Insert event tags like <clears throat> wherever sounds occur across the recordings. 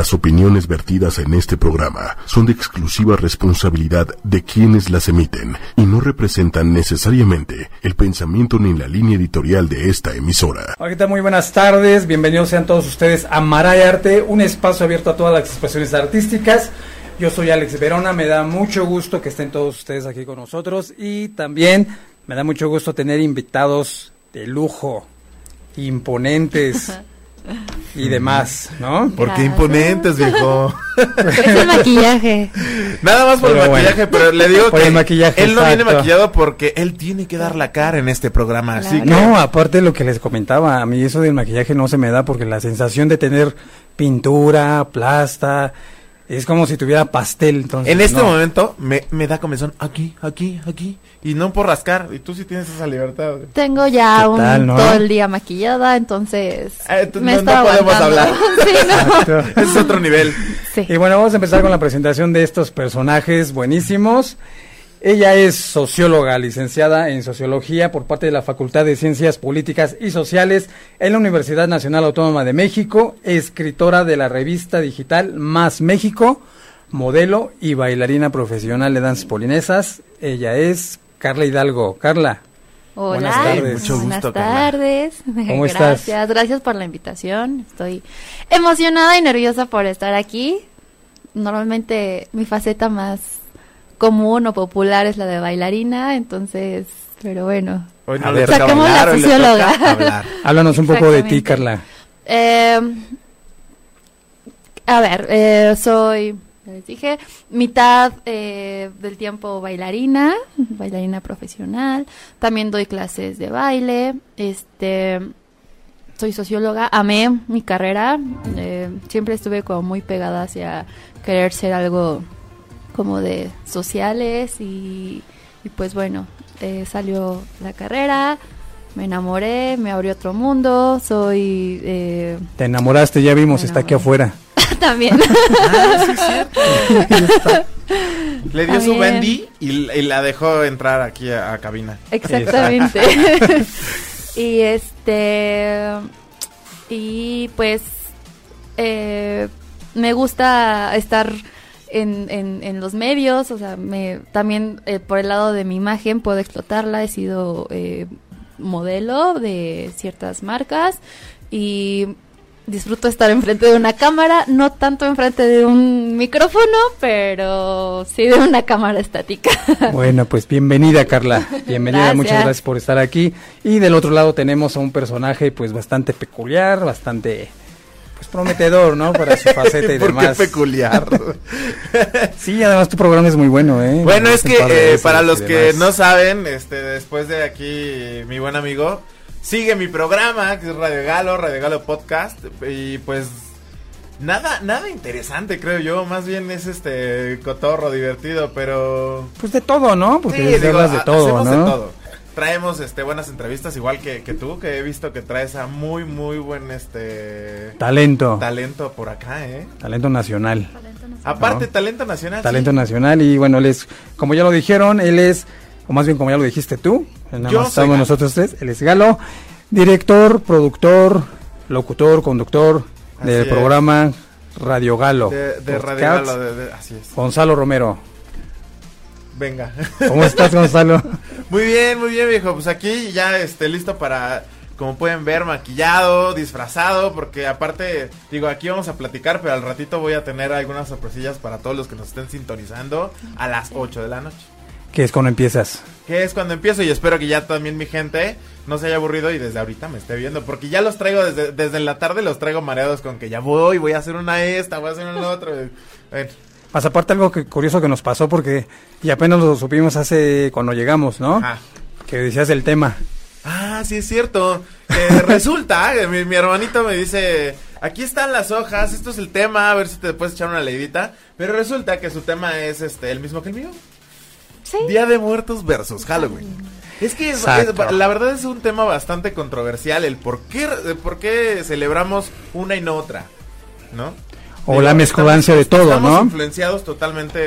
Las opiniones vertidas en este programa son de exclusiva responsabilidad de quienes las emiten y no representan necesariamente el pensamiento ni la línea editorial de esta emisora. Ahorita muy buenas tardes, bienvenidos sean todos ustedes a Maray Arte, un espacio abierto a todas las expresiones artísticas. Yo soy Alex Verona, me da mucho gusto que estén todos ustedes aquí con nosotros y también me da mucho gusto tener invitados de lujo, imponentes <laughs> y demás, ¿no? ¿Por qué imponentes, viejo? <laughs> Es el maquillaje. Nada más por Pero el maquillaje, bueno. pero le digo Por que el maquillaje, él no viene maquillado porque él tiene que dar la cara en este programa, así que No, aparte de lo que les comentaba, a mí eso del maquillaje no se me da porque la sensación de tener pintura, plasta, es como si tuviera pastel. Entonces, en este no. momento me, me da comezón aquí, aquí, aquí y no por rascar. Y tú sí tienes esa libertad. güey. Tengo ya ¿Qué un tal, no? todo el día maquillada, entonces Eh, tú- me no- está no podemos aguantando. <laughs> sí, <laughs> es otro nivel. Sí. Y bueno, vamos a empezar con la presentación de estos personajes buenísimos. Ella es socióloga, licenciada en sociología por parte de la Facultad de Ciencias Políticas y Sociales en la Universidad Nacional Autónoma de México, escritora de la revista digital Más México, modelo y bailarina profesional de danzas polinesas. Ella es Carla Hidalgo. Carla, Hola, Buenas tardes. Mucho buenas gusto, tardes. <laughs> ¿Cómo estás? gracias, gracias por la invitación. Estoy emocionada y nerviosa por estar aquí. Normalmente mi faceta más común o popular es la de bailarina, entonces, pero bueno. Hoy A no ver. le toca Saquemos <laughs> la toca socióloga. hablar. háblanos un poco de ti. Carla. Eh, a ver, eh, soy, ya les dije, mitad eh, del tiempo bailarina, bailarina profesional. También doy clases de baile. Este, soy socióloga. Amé mi carrera. eh, siempre estuve como muy pegada hacia querer ser algo como de sociales y, y pues bueno, eh, salió la carrera. Me enamoré, me abrió otro mundo, soy eh, Te enamoraste, ya vimos, está aquí afuera. <laughs> también. <laughs> Le dio su bendy y, y la dejó entrar aquí a, a cabina. Exactamente. <laughs> y este y pues eh, me gusta estar en, en, en los medios, o sea, me también eh, por el lado de mi imagen puedo explotarla. He sido eh, modelo de ciertas marcas y disfruto estar enfrente de una cámara, no tanto enfrente de un micrófono, pero sí de una cámara estática. <laughs> Bueno, pues bienvenida Carla, bienvenida, Gracias. muchas gracias por estar aquí. Y del otro lado tenemos a un personaje pues bastante peculiar, bastante pues prometedor, ¿no? Para su <laughs> faceta y ¿Por qué demás. peculiar? <laughs> Sí, además tu programa es muy bueno, ¿eh? Bueno, es que eh, para los que no saben, este, después de aquí mi buen amigo sigue mi programa que es Radio Galo, Radio Galo Podcast y pues nada, nada interesante creo yo, más bien es este cotorro divertido, pero Pues de todo, ¿no? Porque sí, digo, de todo, ¿no? de todo. Traemos este buenas entrevistas igual que, que tú, que he visto que traes a muy muy buen este Talento, talento por acá, ¿eh? talento nacional. Aparte No. talento nacional. Talento sí. nacional y bueno, él es, como ya lo dijeron, él es, o más bien como ya lo dijiste tú, nada Yo más estamos Galo. nosotros tres, él es Galo, director, productor, locutor, conductor Así del es. programa Radio Galo. de, de Radio. Galo, de- de- así es. Gonzalo Romero. Venga. ¿Cómo estás, Gonzalo? Muy bien, muy bien, viejo. Pues aquí ya este listo para, como pueden ver, maquillado, disfrazado, porque aparte, digo, aquí vamos a platicar, pero al ratito voy a tener algunas sorpresillas para todos los que nos estén sintonizando a las 8 de la noche. que es cuando empiezas? Que es cuando empiezo y espero que ya también mi gente no se haya aburrido y desde ahorita me esté viendo, porque ya los traigo desde, desde la tarde, los traigo mareados con que ya voy, voy a hacer una esta, voy a hacer una otra. <laughs> Bueno, Más aparte algo que, curioso que nos pasó porque y apenas lo supimos hace cuando llegamos, ¿no? ajá. Que decías el tema. Ah, sí es cierto. Que <laughs> resulta, mi, mi hermanito me dice, aquí están las hojas, esto es el tema, a ver si te puedes echar una leidita. Pero resulta que su tema es este el mismo que el mío. Sí. Día de Muertos versus Halloween. Es que es- Exacto. es- la verdad es un tema bastante controversial el por qué, el por qué celebramos una y no otra, ¿no? O Digo, la mezcolancia de todo, estamos ¿no? influenciados totalmente,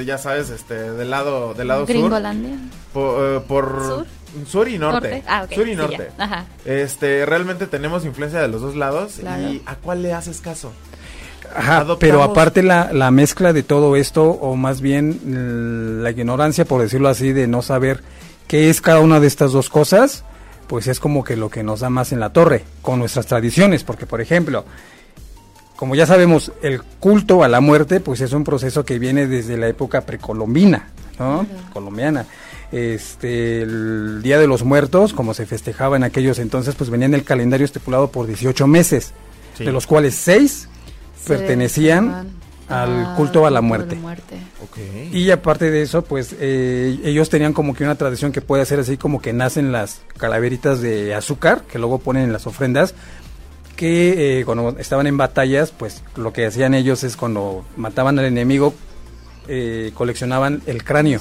eh, ya sabes, este, del lado, del lado sur, Gringolandia. por, eh, por ¿Sur? sur y norte, Norte. Ah, sur y sí, norte. ya. Ajá. Este, realmente tenemos influencia de los dos lados Claro. y ¿a cuál le haces caso? Ajá, adoptamos- pero aparte la, la mezcla de todo esto, o más bien l- la ignorancia, por decirlo así, de no saber qué es cada una de estas dos cosas, pues es como que lo que nos da más en la torre, con nuestras tradiciones, porque por ejemplo, como ya sabemos, el culto a la muerte, pues es un proceso que viene desde la época precolombina, ¿no? Colombiana. Este, el Día de los Muertos, como se festejaba en aquellos entonces, pues venía en el calendario estipulado por 18 meses, Sí. de los cuales 6 Se pertenecían al culto a la muerte. Y aparte de eso, pues eh, ellos tenían como que una tradición que puede ser así como que nacen las calaveritas de azúcar, que luego ponen en las ofrendas, que eh, cuando estaban en batallas, pues lo que hacían ellos es cuando mataban al enemigo, eh, coleccionaban el cráneo.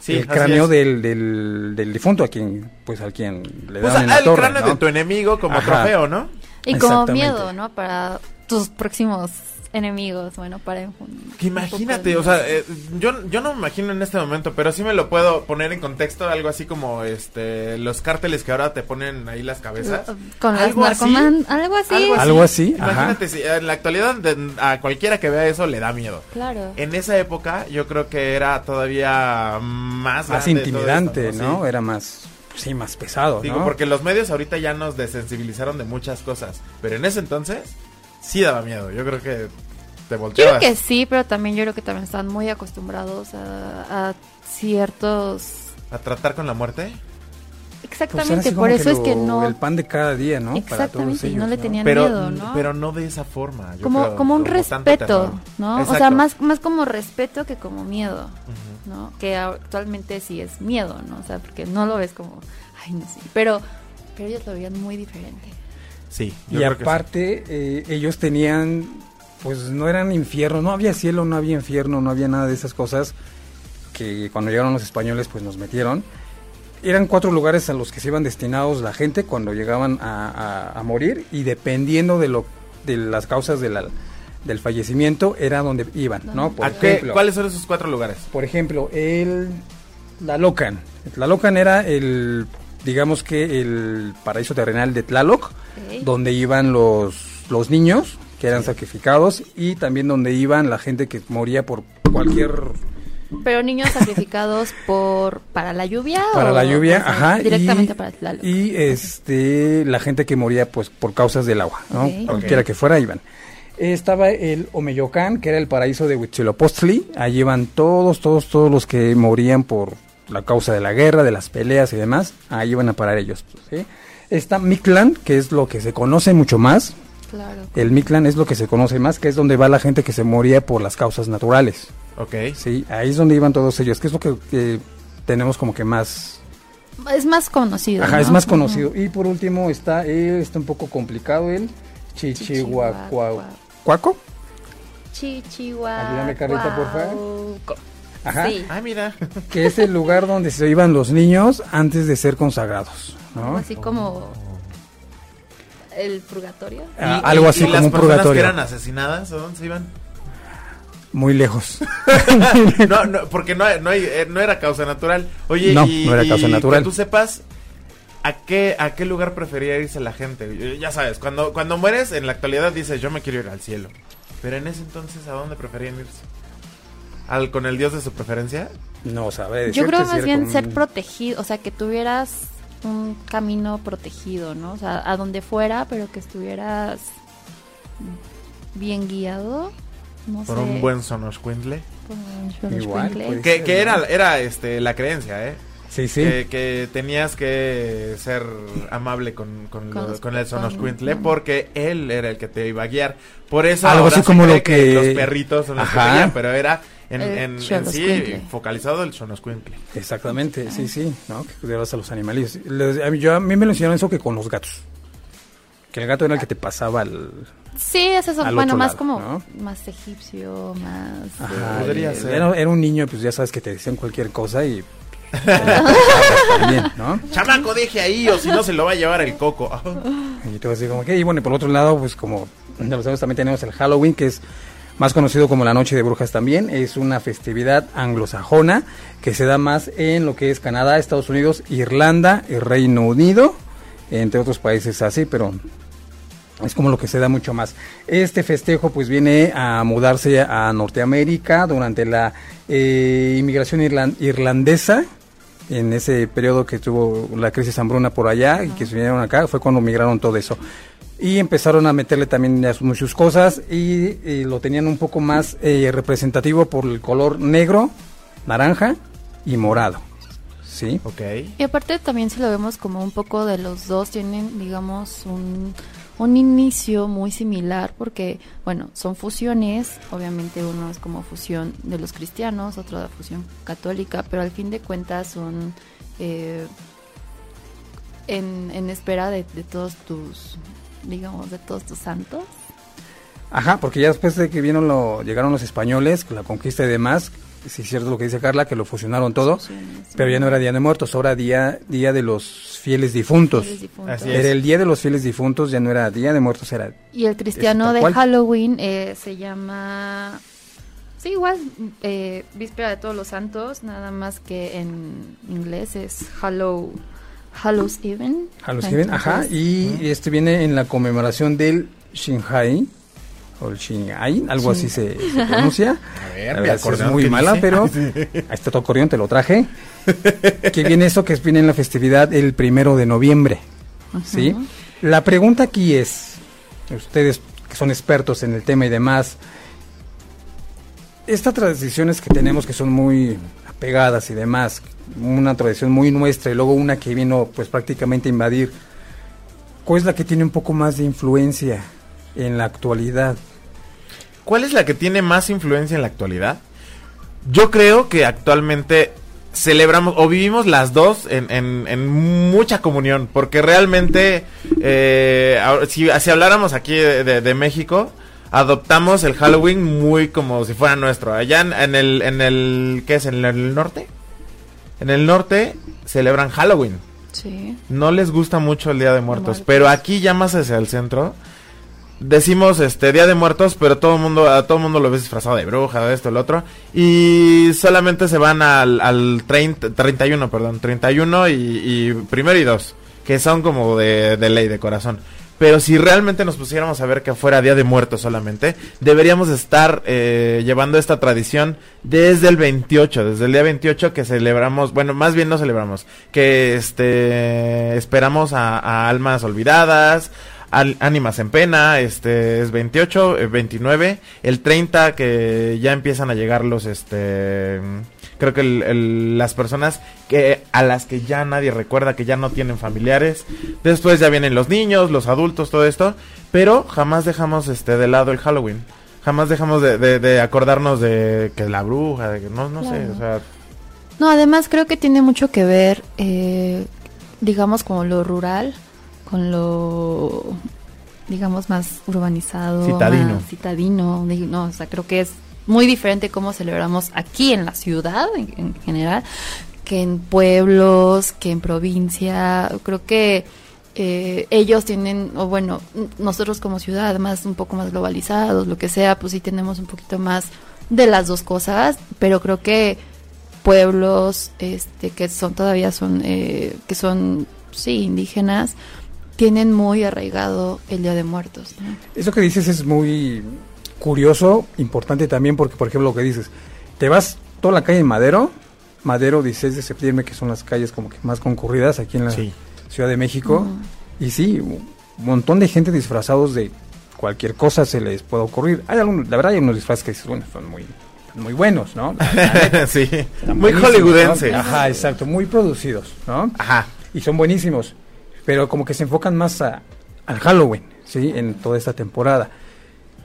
Sí, el cráneo del, del, del difunto a quien pues al quien le O daban en la el torre, cráneo ¿no? de tu enemigo como Ajá. trofeo, ¿no? Y como miedo, ¿no? Para tus próximos enemigos, bueno, para... un- Que imagínate, o sea, eh, yo, yo no me imagino en este momento, pero sí me lo puedo poner en contexto, algo así como este los cárteles que ahora te ponen ahí las cabezas. Con las algo así. narcoman, algo así. Algo así, ajá. Imagínate, si en la actualidad de- a cualquiera que vea eso le da miedo. Claro. En esa época yo creo que era todavía más, más intimidante, esto, ¿no? Sí. Era más, sí, más pesado, Digo, ¿no? porque los medios ahorita ya nos desensibilizaron de muchas cosas, pero en ese entonces sí daba miedo. Yo creo que te Yo volteabas. creo que sí, pero también yo creo que también están muy acostumbrados a, a ciertos... A tratar con la muerte. Pues Exactamente, así por eso que es que no... El pan de cada día, ¿no? Para todos Exactamente, y no le tenían Pero, miedo, ¿no? pero no de esa forma. yo como, creo, como un respeto. ¿no? O sea, más, más como respeto que como miedo. ¿no? Que actualmente sí es miedo, ¿no? O sea, porque no lo ves como, ay, no sé. Pero, pero ellos lo veían muy diferente. Sí. yo Y creo que sí. aparte, eh, ellos tenían, pues no eran infierno, no había cielo, no había infierno, no había nada de esas cosas que cuando llegaron los españoles, pues nos metieron. Eran cuatro lugares a los que se iban destinados la gente cuando llegaban a, a- a morir y dependiendo de lo de las causas de la- del fallecimiento era donde iban, ¿no? Por ¿A qué- ejemplo, ¿Cuáles son esos cuatro lugares? por ejemplo, el Tlalocan. Tlalocan era el, digamos que el paraíso terrenal de Tlaloc, donde iban los, los niños que eran sacrificados y también donde iban la gente que moría por cualquier Pero niños sacrificados <laughs> por para la lluvia para o- la lluvia, o sea, ajá, directamente y, para Tlaloc. y este la gente que moría pues por causas del agua, ¿no? Cualquiera que fuera iban. Estaba el Omeyocán, que era el paraíso de Huitzilopochtli. Allí iban todos, todos, todos los que morían por la causa de la guerra, de las peleas y demás. Ahí iban a parar ellos. ¿sí? Está Mictlán, que es lo que se conoce mucho más. Claro. El Mictlán es lo que se conoce más, que es donde va la gente que se moría por las causas naturales. Ok. Sí, ahí es donde iban todos ellos, que es lo que, que tenemos como que más Es más conocido. Ajá, ¿no? es más conocido. Y por último está, eh, está un poco complicado el Chichihuacuaco. Chichihuahua. Ayúdame, Carlita, por favor. Ajá. Sí. Ah, mira. Que es el lugar donde se iban los niños antes de ser consagrados. ¿no? así como el purgatorio. Ah, algo así y como las un personas purgatorio. que eran asesinadas, ¿a dónde se iban? Muy lejos. <laughs> No, no, porque no, eh, no era causa natural. Oye, No, y, no era causa natural. Que tú sepas a qué, a qué lugar prefería irse la gente. Ya sabes, cuando, cuando mueres, en la actualidad dices, yo me quiero ir al cielo. Pero en ese entonces, ¿a dónde preferían irse? ¿Al, ¿Con el dios de su preferencia? No sabe Yo creo más bien ser protegido, o sea, que tuvieras un camino protegido, ¿no? O sea, a donde fuera, pero que estuvieras bien guiado. No Por sé. un buen sonoscuintle. por un Igual, pues. Que, que ¿no? era, era este, la creencia, ¿eh? Sí, sí. Que, que tenías que ser amable con, con, Con lo- los- con el sonoscuintle porque él era el que te iba a guiar. Por eso Algo ahora así como lo que- los perritos son los que Ajá. te guían, pero era en, en, en sí focalizado el sonoscuintle. Exactamente, sí, sí, ¿no? Que cuidabas a los animales. Les- a, mí, yo, a mí me lo enseñaron eso que con los gatos. Que el gato era el que te pasaba al... Sí, es eso. Bueno, más lado, como ¿no? más egipcio, más. Ajá, Podría y ser. Era, era un niño, pues ya sabes que te decían cualquier cosa y... <laughs> también, ¿no? Chamaco, deje ahí o si no se lo va a llevar el coco. Y tú así como que, y bueno, y por otro lado, pues como ya lo sabes, también tenemos el Halloween, que es más conocido como la Noche de Brujas también. Es una festividad anglosajona que se da más en lo que es Canadá, Estados Unidos, Irlanda y Reino Unido, entre otros países así, pero Es como lo que se da mucho más. Este festejo pues viene a mudarse a Norteamérica durante la eh, inmigración irlan- irlandesa, en ese periodo que tuvo la crisis hambruna por allá y que se vinieron acá, fue cuando migraron todo eso. Y empezaron a meterle también ya sus- muchas cosas y, y lo tenían un poco más eh, representativo por el color negro, naranja y morado. ¿Sí? Ok. Y aparte también si lo vemos como un poco de los dos tienen, digamos, un, un inicio muy similar porque, bueno, son fusiones, obviamente uno es como fusión de los cristianos, otro de fusión católica, pero al fin de cuentas son eh, en, en espera de, de todos tus, digamos, de todos tus santos. Ajá, porque ya después de que vieron lo, llegaron los españoles, con la conquista y demás, sí es cierto lo que dice Carla, que lo fusionaron todo, Fusiones, pero ya no era Día de Muertos, ahora día, día de los fieles difuntos. fieles difuntos. Así es. Era el Día de los Fieles Difuntos, ya no era Día de Muertos, era... Y el cristiano de cual. Halloween eh, se llama... Sí, igual, eh, Víspera de Todos los Santos, nada más que en inglés es Hallow, Hallows Even. Hallows Even, ajá, y este viene en la conmemoración del Shinhai, o el Shinhai, algo así se, se pronuncia. <laughs> A ver, La verdad sí es muy ¿qué mala, dice? pero Sí. <laughs> ahí está tu acordeón, te lo traje. que viene eso que viene en la festividad el primero de noviembre. ¿sí? Ujú. La pregunta aquí es, ustedes que son expertos en el tema y demás, estas tradiciones que tenemos que son muy apegadas y demás, una tradición muy nuestra y luego una que vino pues prácticamente a invadir, ¿cuál es la que tiene un poco más de influencia en la actualidad? ¿Cuál es la que tiene más influencia en la actualidad? Yo creo que actualmente celebramos o vivimos las dos en, mucha comunión, porque realmente, eh, si, habláramos aquí de- de México, adoptamos el Halloween muy como si fuera nuestro. Allá en, en el, en el, ¿qué es? ¿En el norte? En el norte celebran Halloween. Sí. No les gusta mucho el Día de Muertos, Muertos. pero aquí ya más hacia el centro decimos este Día de Muertos, pero todo el mundo a todo el mundo lo ves disfrazado de bruja, de esto, el otro y solamente se van al, al 30, 31, perdón, 31 y, y primero y dos, que son como de, de ley de corazón. Pero si realmente nos pusiéramos a ver que fuera Día de Muertos solamente, deberíamos estar eh, llevando esta tradición desde el 28, desde el día 28 que celebramos, bueno, más bien no celebramos, que este esperamos a, almas olvidadas, al- ánimas en pena, este es 28, eh, 29, el 30 que ya empiezan a llegar los este creo que el- el- las personas que a las que ya nadie recuerda que ya no tienen familiares, después ya vienen los niños, los adultos, todo esto, pero jamás dejamos este de lado el Halloween. Jamás dejamos de, de- de acordarnos de que la bruja, de que no, no sé, o sea, No, además creo que tiene mucho que ver, eh, digamos, como lo rural, con lo, digamos, más urbanizado. Citadino. más citadino. di- No, o sea, creo que es muy diferente cómo celebramos aquí en la ciudad, en, en general, que en pueblos, que en provincia. Creo que eh, ellos tienen, o bueno, nosotros como ciudad, además un poco más globalizados, lo que sea, pues sí tenemos un poquito más de las dos cosas, pero creo que pueblos este que son todavía son eh, que son sí indígenas tienen muy arraigado el Día de Muertos. Eso que dices es muy curioso, importante también porque, por ejemplo, lo que dices, te vas toda la calle en Madero, Madero 16 de septiembre, que son las calles como que más concurridas aquí en la Sí. Ciudad de México, y sí, un montón de gente disfrazados de cualquier cosa se les puede ocurrir. Hay algunos, la verdad hay unos disfraces que bueno, son muy, muy buenos, ¿no? <laughs> Sí, muy buenísimos, hollywoodense. ¿no? Ajá, exacto, muy producidos, ¿no? Ajá. y son buenísimos, pero como que se enfocan más a, al Halloween, ¿sí? En toda esta temporada.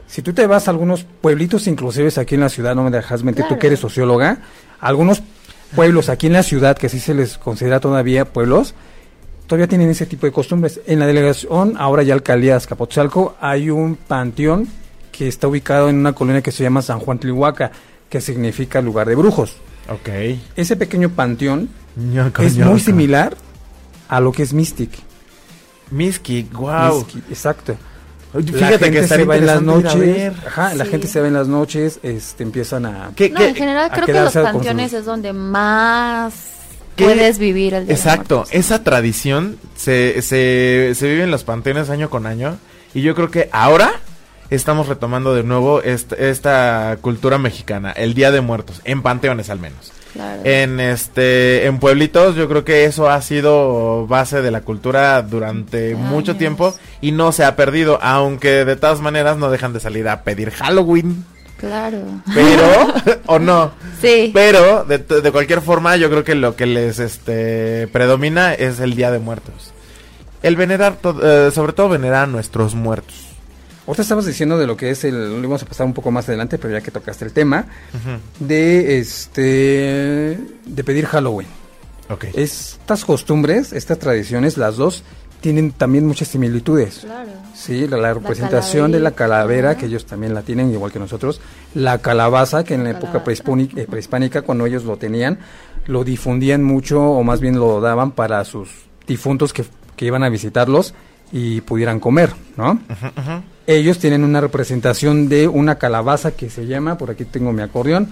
Si tú te vas a algunos pueblitos, inclusive aquí en la ciudad, no me dejas mentir, tú que eres socióloga, algunos pueblos aquí en la ciudad, que sí se les considera todavía pueblos, todavía tienen ese tipo de costumbres. En la delegación, ahora ya alcaldía de Azcapotzalco, hay un panteón que está ubicado en una colonia que se llama San Juan Tlihuaca, que significa lugar de brujos. Ok. Ese pequeño panteón es muy similar a lo que es Mystic. Miski, wow. Exacto. Fíjate que se va en las noches, ajá, la gente se va en las noches, este, empiezan a... ¿Qué- no qué- en general creo que los sus- panteones es donde más ¿Qué? puedes vivir el Día Exacto, esa tradición se, se, se vive en los panteones año con año Y yo creo que ahora estamos retomando de nuevo esta, esta cultura mexicana, el Día de Muertos, en panteones al menos. En este, en pueblitos, yo creo que eso ha sido base de la cultura durante mucho tiempo y no se ha perdido, aunque de todas maneras no dejan de salir a pedir Halloween, Claro. pero <laughs> o no. Sí. Pero de, de cualquier forma, yo creo que lo que les este predomina es el Día de Muertos. El venerar, to- eh, sobre todo venerar a nuestros muertos. Ahorita estabas diciendo de lo que es el, lo vamos a pasar un poco más adelante, pero ya que tocaste el tema, de este, de pedir Halloween. Ok. Estas costumbres, estas tradiciones, las dos, tienen también muchas similitudes. Claro. Sí, la, la representación de la calavera, que ellos también la tienen, igual que nosotros. La calabaza, que en la época prehispánica, eh, prehispánica, cuando ellos lo tenían, lo difundían mucho, o más bien lo daban para sus difuntos que, que iban a visitarlos y pudieran comer, ¿no? Ellos tienen una representación de una calabaza que se llama, por aquí tengo mi acordeón,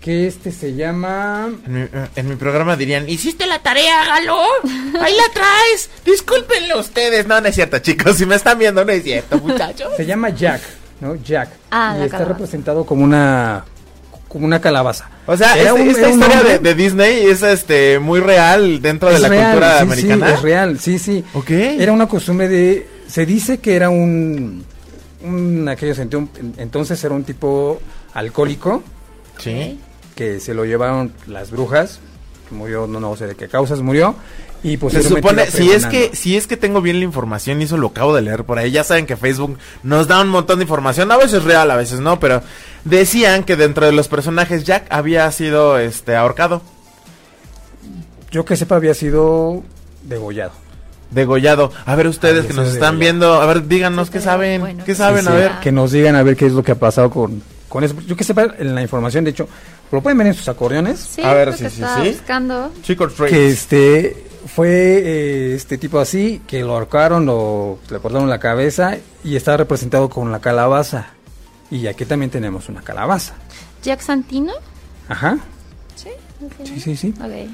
que este se llama... En mi, eh, en mi programa dirían, ¿hiciste la tarea, Galo? <laughs> Ahí la traes. Discúlpenlo ustedes. No, no es cierto, chicos. Si me están viendo, no es cierto, muchachos. Se llama Jack, ¿no? Jack. Ah, y la está calabaza. representado como una como una calabaza. O sea, Era este- un- esta historia de, de Disney es este muy real dentro de la real, cultura sí, americana. Sí, es real, sí, sí. Ok. Era una costumbre de... Se dice que era un... un aquellos entonces era un tipo alcohólico. Sí. que se lo llevaron las brujas, que murió, no, no sé de qué causas murió, y Se posteriormente supone, si es que, si es que tengo bien la información y eso lo acabo de leer por ahí, ya saben que Facebook nos da un montón de información, a veces real, a veces no, pero decían que dentro de los personajes Jack había sido este ahorcado, Yo que sepa había sido degollado. Degollado. A ver ustedes que nos están degollado. viendo, a ver, díganos Sí, qué saben, bueno, qué saben, Sí, a ver. Que nos digan a ver qué es lo que ha pasado con, con eso. Yo que sepa en la información, de hecho, lo pueden ver en sus acordeones. Sí, A ver, sí, que sí, estaba sí. buscando. Que este fue eh, este tipo así que lo ahorcaron lo le cortaron la cabeza y está representado con la calabaza y aquí también tenemos una calabaza Jack Santino. ajá Sí. sí sí sí Ok.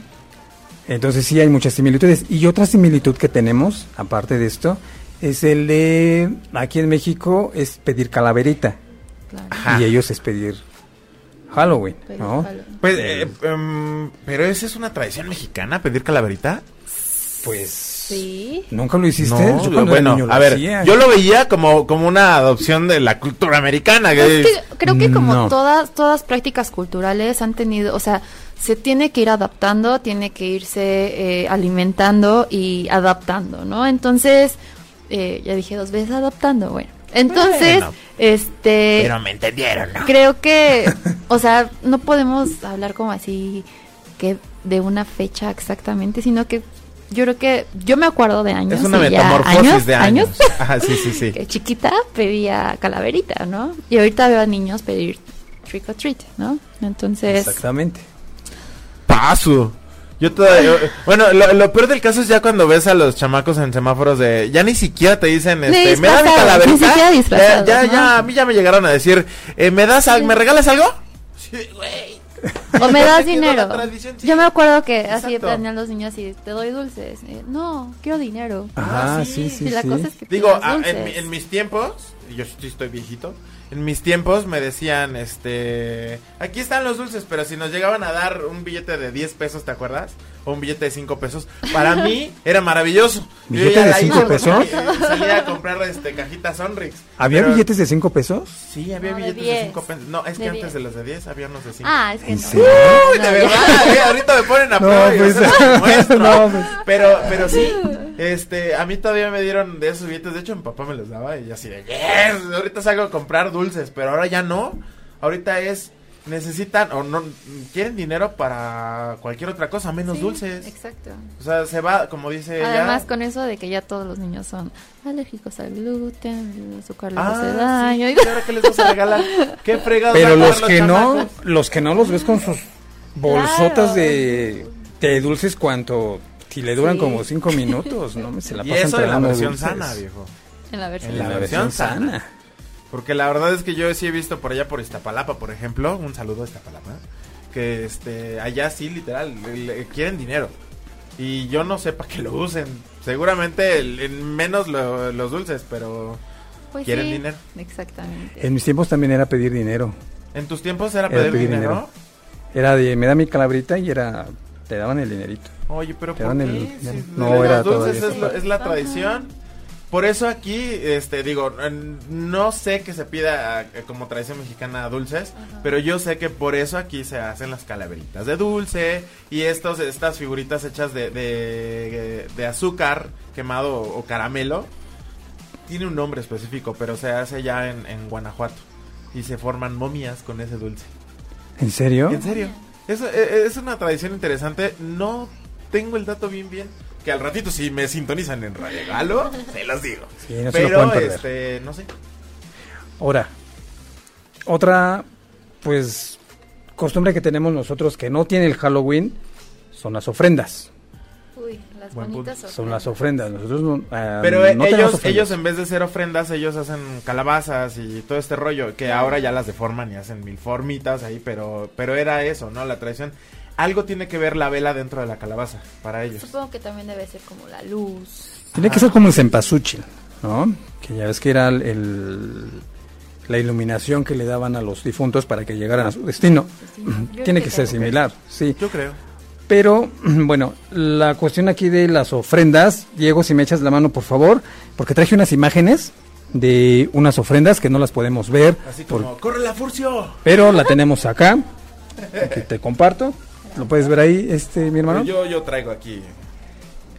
Entonces sí hay muchas similitudes y otra similitud que tenemos aparte de esto es el de aquí en México es pedir calaverita Claro. Ajá. y ellos es pedir Halloween no Halloween. Pues, eh, em, pero esa es una tradición mexicana, pedir calaverita. Pues Sí. nunca lo hiciste No, Yo bueno, niño lo a ver, hacía. yo lo veía como, como una adopción de la cultura americana. que- Es que creo que como No. todas todas prácticas culturales han tenido, o sea, se tiene que ir adaptando, tiene que irse eh, alimentando y adaptando, ¿no? Entonces, eh, ya dije dos veces adaptando, bueno. Entonces, Bueno. este, Pero me entendieron, ¿no? creo que, <laughs> o sea, no podemos hablar como así que de una fecha exactamente, sino que yo creo que yo me acuerdo de años. Es una ya metamorfosis de años. Ajá, sí, sí, sí. <laughs> que chiquita pedía calaverita, ¿no? Y ahorita veo a niños pedir trick or treat, ¿no? Entonces, exactamente Paso. Yo todavía, bueno, lo, lo peor del caso es ya cuando ves a los chamacos en semáforos de, ya ni siquiera te dicen, este, me da mi calaverita. ni siquiera ya, ya, ¿no? ya, a mí ya me llegaron a decir, eh, ¿me das, me regalas algo? Sí, güey. O me <laughs> das dinero. sí. Yo me acuerdo que así Exacto. planean los niños y te doy dulces. Eh, no, quiero dinero. Ajá, Ah, sí, sí. sí, la cosa es que Digo, pidas ah, en, mi- en mis tiempos, yo sí estoy viejito, en mis tiempos me decían, este, aquí están los dulces, pero si nos llegaban a dar un billete de 10 pesos, ¿te acuerdas? O un billete de 5 pesos, para mí era maravilloso. ¿Billete de la 5 iba pesos? y Salía a comprar este, cajitas Sonrix. ¿Había Pero- billetes de 5 pesos? Sí, había No, billetes de 10. 5 pesos. No, es que De antes 10. de los de 10 había unos de 5. Ah, es que ¿En no. serio? Uy, de verdad, eh, ahorita me ponen a No, prueba y pues, los <laughs> muestro. no, pues. Pero, pero sí, este, a mí todavía me dieron de esos billetes, de hecho mi papá me los daba y así de, yes, ahorita salgo a comprar dulces, pero ahora ya no, ahorita es, necesitan o no, quieren dinero para cualquier otra cosa, menos Sí, dulces. Exacto. O sea, se va, como dice Además, ella. con eso de que ya todos los niños son alérgicos al gluten, el azúcar les Ah, hace sí, daño. ¿y ahora qué les vas a regalar? <laughs> ¿Qué fregados Pero los que no, los que no los ves con sus bolsotas Claro. de, de dulces cuanto si le duran Sí. como 5 minutos, no se la <laughs> Y pasan eso en la versión dulces. sana, viejo. En la versión. En la En la versión versión sana. sana. Porque la verdad es que yo sí he visto por allá por Iztapalapa, por ejemplo, un saludo a Iztapalapa, que este allá sí literal le- le quieren dinero. Y yo no sé para qué lo usen. Seguramente el- menos lo- los dulces, pero Pues quieren sí, dinero. Exactamente. En mis tiempos también era pedir dinero. En tus tiempos era Era pedir, pedir dinero. dinero. Era de, me da mi calabrita y era, te daban el dinerito. Oye, pero Te ¿por dan qué? el- Si no, los era dulces es, la- es la Ajá. tradición. Por eso aquí, este, digo, no sé que se pida eh, como tradición mexicana dulces, pero yo sé que por eso aquí se hacen las calaveritas de dulce y estos, estas figuritas hechas de, de, de azúcar quemado o caramelo. Tiene un nombre específico, pero se hace ya en, en Guanajuato y se forman momias con ese dulce. ¿En serio? ¿En serio? Eso, eh, es una tradición interesante. No tengo el dato bien bien. Que al ratito si me sintonizan en Radio Galo, <laughs> se los digo. Sí, no se lo Pero, pueden perder. este, no sé. Ahora, otra, pues, costumbre que tenemos nosotros que no tiene el Halloween son las ofrendas. Uy, las Buen bonitas Son las ofrendas. Nosotros no, Pero eh, no tenemos ellos, ofrendas. ellos en vez de ser ofrendas, ellos hacen calabazas y todo este rollo. Que ahora ya las deforman y hacen mil formitas ahí. Pero, pero era eso, ¿no? La tradición. Algo tiene que ver la vela dentro de la calabaza para ellos. Supongo que también debe ser como la luz. Tiene que ser como el cempasúchil, ¿no? Que ya ves que era el, el- la iluminación que le daban a los difuntos para que llegaran a su destino. Tiene que ser similar, sí. Yo creo. Pero, <clears throat> bueno, la cuestión aquí de las ofrendas, Diego, si me echas la mano, por favor, porque traje unas imágenes de unas ofrendas que no las podemos ver, Así por- como, ¡corre la furcio! pero la tenemos acá. Aquí te comparto. ¿Lo puedes ver ahí, este, mi hermano? Yo, yo traigo aquí.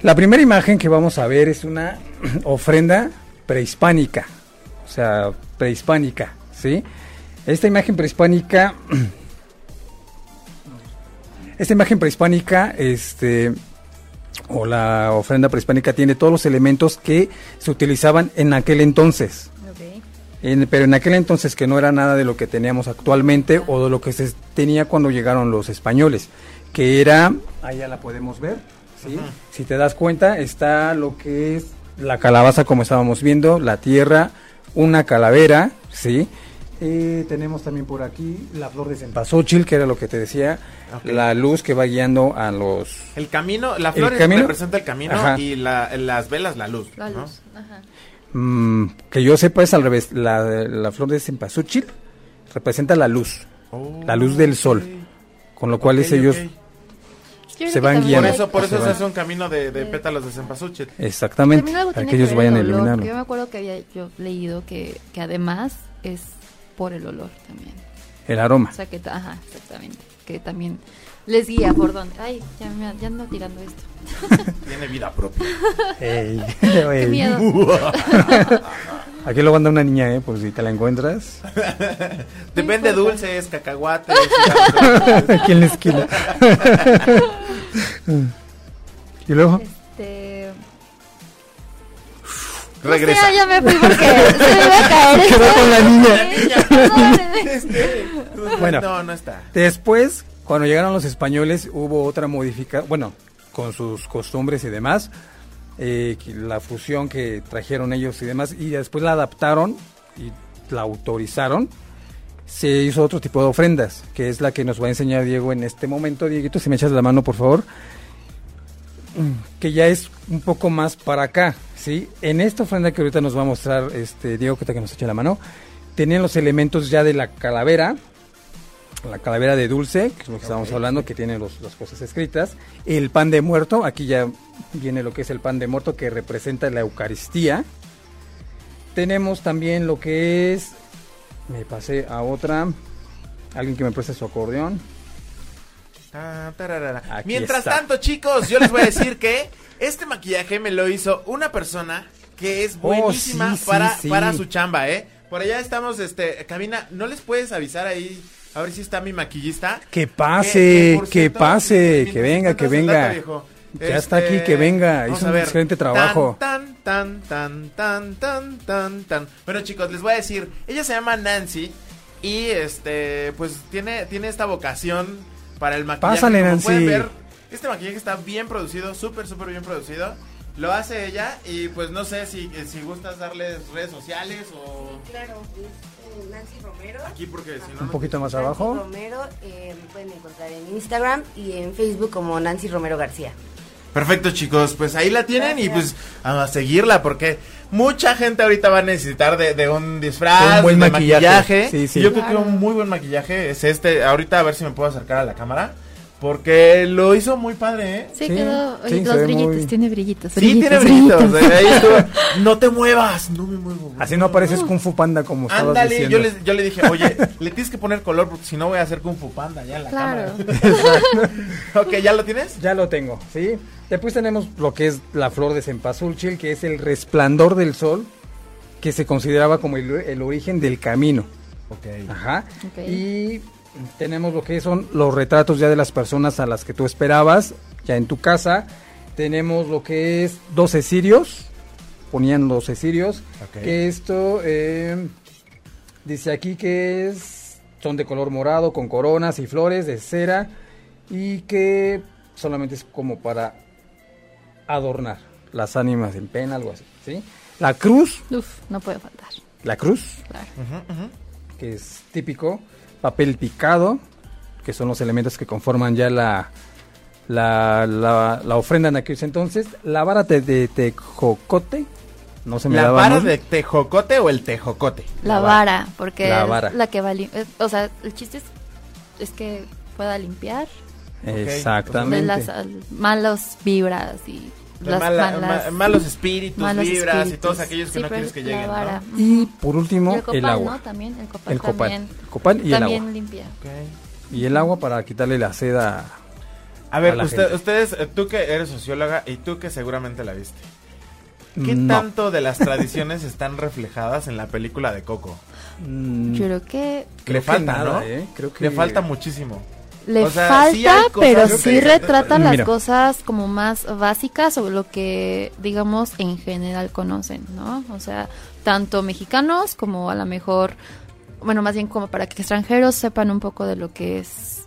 La primera imagen que vamos a ver es una <clears throat> ofrenda prehispánica, o sea, prehispánica, ¿sí? Esta imagen prehispánica, <clears throat> esta imagen prehispánica, este, o la ofrenda prehispánica tiene todos los elementos que se utilizaban en aquel entonces. En- pero en aquel entonces que no era nada de lo que teníamos actualmente o de lo que se tenía cuando llegaron los españoles, que era, ahí ya la podemos ver, ¿sí? si te das cuenta, está lo que es la calabaza como estábamos viendo, la tierra, una calavera, ¿sí? Eh, tenemos también por aquí la flor de cempasúchil, que era lo que te decía, la luz que va guiando a los... El camino, la El flor camino- representa el camino Ajá. y la- las velas la luz. La ¿no? luz. Ajá. Mm, que yo sepa es al revés, la, la flor de cempasúchil representa la luz, Oh, la luz del sol. con lo cual es ellos Se van Por guiando. eso, por eso se hace un camino de, de pétalos de cempasúchil. exactamente para que ellos vayan a el porque Yo me acuerdo que había yo leído que, que además es por el olor también. El aroma. O sea que, ajá, exactamente. Que también les guía por dónde. Ay, ya, me, ya ando tirando esto. <laughs> Tiene vida propia. Ey, Qué miedo. <laughs> Aquí lo anda una niña, ¿eh? Por si te la encuentras. <laughs> Te vende dulces, cacahuates. Aquí en la esquina. y luego, Este. Regresa. No ya me fui porque se me iba a caer. Quedó con la niña. niña. Este, Bueno. No, no está. después, cuando llegaron los españoles, hubo otra modificación, bueno, con sus costumbres y demás, eh, la fusión que trajeron ellos y demás, y después la adaptaron y la autorizaron. Se hizo otro tipo de ofrendas, que es la que nos va a enseñar Diego en este momento. Dieguito, si me echas la mano, por favor. Que ya es un poco más para acá, ¿sí? En esta ofrenda que ahorita nos va a mostrar este Diego, que, que nos eche la mano, tenían los elementos ya de la calavera, la calavera de dulce, que es lo que estábamos hablando, que tiene los- las cosas escritas, el pan de muerto, aquí ya viene lo que es el pan de muerto, que representa la Eucaristía. Tenemos también lo que es, me pasé a otra, alguien que me preste su acordeón. Ah, Mientras está. tanto, chicos, yo les voy a decir que este maquillaje me lo hizo una persona que es Oh, buenísima sí, para, sí. para su chamba, ¿eh? Por allá estamos, este, Cabina, ¿no les puedes avisar ahí? A ver si está mi maquillista. Que pase, por que cierto, pase, que venga, que venga. viejo, Ya está aquí, que venga, hizo un ver. excelente trabajo. Tan, tan, tan, tan, tan, tan, tan. Bueno, chicos, les voy a decir, ella se llama Nancy y este, pues tiene, tiene esta vocación para el maquillaje. Pásale, Como Nancy. pueden ver, este maquillaje está bien producido, súper, súper bien producido. Lo hace ella y pues no sé si, si gustas darles redes sociales o Claro, es eh, Nancy Romero. aquí porque si no... Un poquito más Nancy abajo. Romero, eh, me pueden encontrar en Instagram y en Facebook como Nancy Romero García. Perfecto, chicos. Pues ahí la tienen y pues a seguirla porque mucha gente ahorita va a necesitar de, de un disfraz, Un buen de maquillaje. maquillaje. Sí, sí. Y Yo creo que Claro. un muy buen maquillaje es este. Ahorita a ver si me puedo acercar a la cámara. Porque lo hizo muy padre, ¿eh? Sí, Sí, quedó. sí, los brillitos, muy- tiene brillitos. Sí, tiene brillitos. ahí estuvo. <laughs> No te muevas. No me muevo. güey. Así no apareces Kung Fu Panda como estabas Ándale, diciendo. yo le, yo le dije, oye, le tienes que poner color porque si no voy a hacer Kung Fu Panda ya en la Claro. cámara. <laughs> ok, ¿ya lo tienes? Ya lo tengo, ¿sí? Después tenemos lo que es la flor de cempasúchil, que es el resplandor del sol, que se consideraba como el, el origen del camino. Ok. Ajá. Ok. Y tenemos lo que son los retratos ya de las personas a las que tú esperabas, ya en tu casa. Tenemos lo que es 12 cirios, ponían 12 cirios, Ok. que esto eh, dice aquí que es, son de color morado, con coronas y flores de cera, y que solamente es como para adornar las ánimas en pena, algo así, ¿sí? La cruz, Uf, no puede faltar. la cruz, Claro. que es típico, papel picado, que son los elementos que conforman ya la, la, la, la ofrenda en aquellos entonces, la vara de, de tejocote, no se me ¿La vara muy- de tejocote o el tejocote? La vara, porque La es vara. la que va a eh, O sea, el chiste es, es que pueda limpiar de Exactamente. las al- malas vibras y De las mala- malas- ma- malos espíritus, malos vibras y espíritus. todos aquellos que Sí, no pero quieres que lleguen. ¿no? Y por último, Y el, agua. ¿no? También, el copal El copal. también. El copal y el también agua. limpia. Y el agua para quitarle la seda. A ver, A la usted- gente. ustedes, eh, tú que eres socióloga y tú que seguramente la viste. ¿Qué No. tanto de las tradiciones <laughs> están reflejadas en la película de Coco? Mm, Yo creo que le Creo que falta, nada, ¿no? ¿eh? Creo que- Le falta muchísimo. Le O sea, falta, sí hay cosas pero que- sí retrata las Mira. cosas como más básicas o lo que, digamos, en general conocen, ¿no? O sea, tanto mexicanos como a lo mejor, bueno, más bien como para que extranjeros sepan un poco de lo que es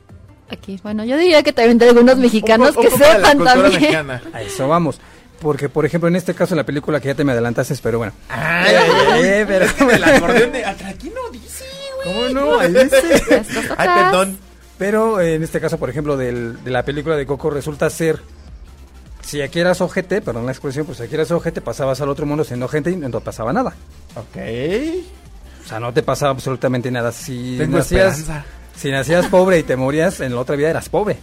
aquí. Bueno, yo diría que también de algunos mexicanos Un que un sepan también. mexicana. A eso vamos. Porque, por ejemplo, en este caso, en la película que ya te me adelantaste, pero bueno. Ay, ay, ay, Eh, pero- es <laughs> que el acordeón de... <laughs> Aquí no dice, güey. ¿Cómo no? Ahí dice. Estas Ay, perdón. Pero eh, en este caso, por ejemplo, del- de la película de Coco resulta ser, si aquí eras ojete, perdón la expresión, pues si aquí eras ojete, pasabas al otro mundo siendo gente y no pasaba nada. Ok. O sea, no te pasaba absolutamente nada. Si Tengo nacías, esperanza. si nacías pobre y te morías, en la otra vida eras pobre.